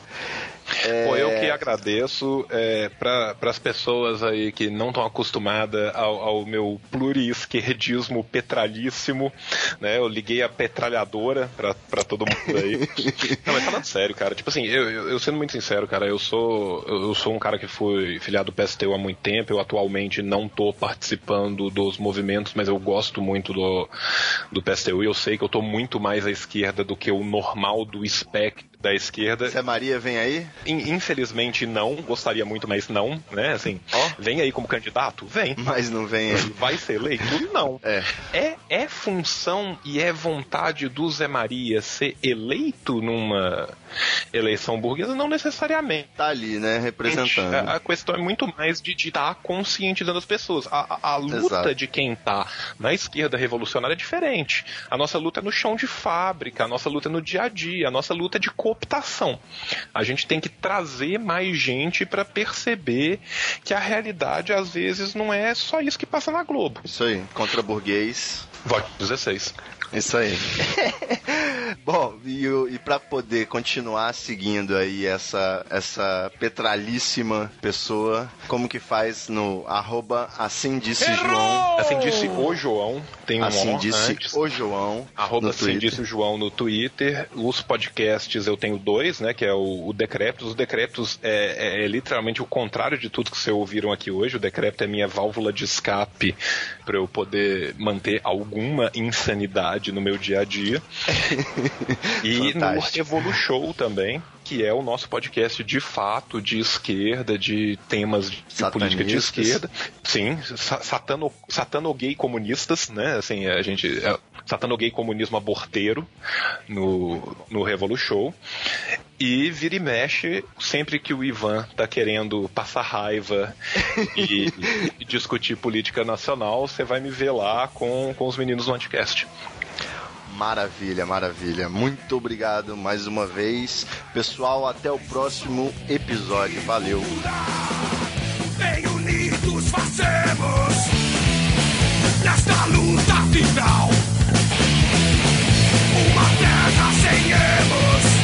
É, Pô, eu que agradeço é, para as pessoas aí que não estão acostumadas ao, ao meu pluriesquerdismo petralhíssimo, né? Eu liguei a petralhadora para todo mundo aí. [laughs] não, mas falando sério, cara, tipo assim, eu, eu, eu sendo muito sincero, cara, eu sou eu sou um cara que foi filiado do PSTU há muito tempo, eu atualmente não tô participando dos movimentos, mas eu gosto muito do, do PSTU e eu sei que eu tô muito mais à esquerda do que o normal do espectro da esquerda. Se a Maria vem aí, In- Infelizmente não, gostaria muito, mas não, né? Assim, vem aí como candidato? Vem. mas não vem aí. Vai ser eleito? Não. É. É, é função e é vontade do Zé Maria ser eleito numa eleição burguesa? Não necessariamente. Tá ali, né? Representando. A, a questão é muito mais de estar conscientizando as pessoas. A, a- a luta Exato. de quem tá na esquerda revolucionária é diferente. A nossa luta é no chão de fábrica, a nossa luta é no dia a dia, a nossa luta é de cooptação. A gente tem que trazer mais gente para perceber que a realidade às vezes não é só isso que passa na Globo. Isso aí, contra burguês. Vote 16. Isso aí. [laughs] Bom, e, e para poder continuar seguindo aí essa, essa petralíssima pessoa, como que faz no arroba assim disse João, Assim disse o João, tem um assim disse antes. o João, Arroba no assim Twitter. disse o João no Twitter. Os podcasts eu tenho dois, né? Que é o, o Decreptus. O Decreptus é, é- é literalmente o contrário de tudo que vocês ouviram aqui hoje. O Decreptus é minha válvula de escape para eu poder manter alguma insanidade no meu dia a dia. [laughs] E Fantástico. no Evolu Show também, que é o nosso podcast de fato de esquerda, de temas de política de esquerda. Sim, sa- satano, satano-gay comunistas, né? Assim, a gente. É, satano-gay comunismo aborteiro no, no Revolu Show. E vira e mexe, sempre que o Ivan tá querendo passar raiva [laughs] e, e discutir política nacional, você vai me ver lá com, com os meninos do Anticast. Maravilha, maravilha. Muito obrigado mais uma vez. Pessoal, até o próximo episódio. Valeu. Bem unidos fazemos nesta luta final uma terra sem erros,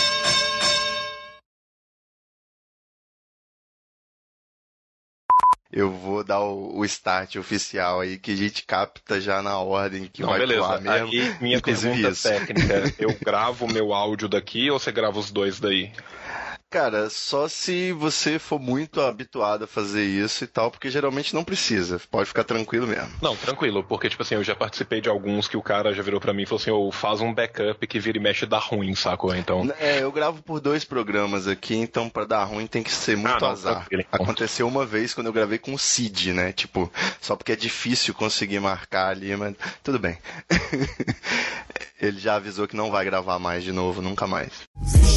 Eu vou dar o, o start oficial aí, que a gente capta já na ordem que Não, vai beleza. voar mesmo. Aí, minha inclusive pergunta isso. técnica, eu [laughs] gravo meu áudio daqui ou você grava os dois daí? Cara, só se você for muito habituado a fazer isso e tal, porque geralmente não precisa. Pode ficar tranquilo mesmo. Não, tranquilo, porque, tipo assim, eu já participei de alguns que o cara já virou pra mim e falou assim, ô, faz um backup que vira e mexe dá ruim, sacou? Então, É, eu gravo por dois programas aqui, então pra dar ruim tem que ser muito Ah, não, azar. tranquilo, então. Aconteceu uma vez quando eu gravei com o Cid, né? Tipo, só porque é difícil conseguir marcar ali, mas tudo bem. [laughs] Ele já avisou que não vai gravar mais de novo, nunca mais. Vixe.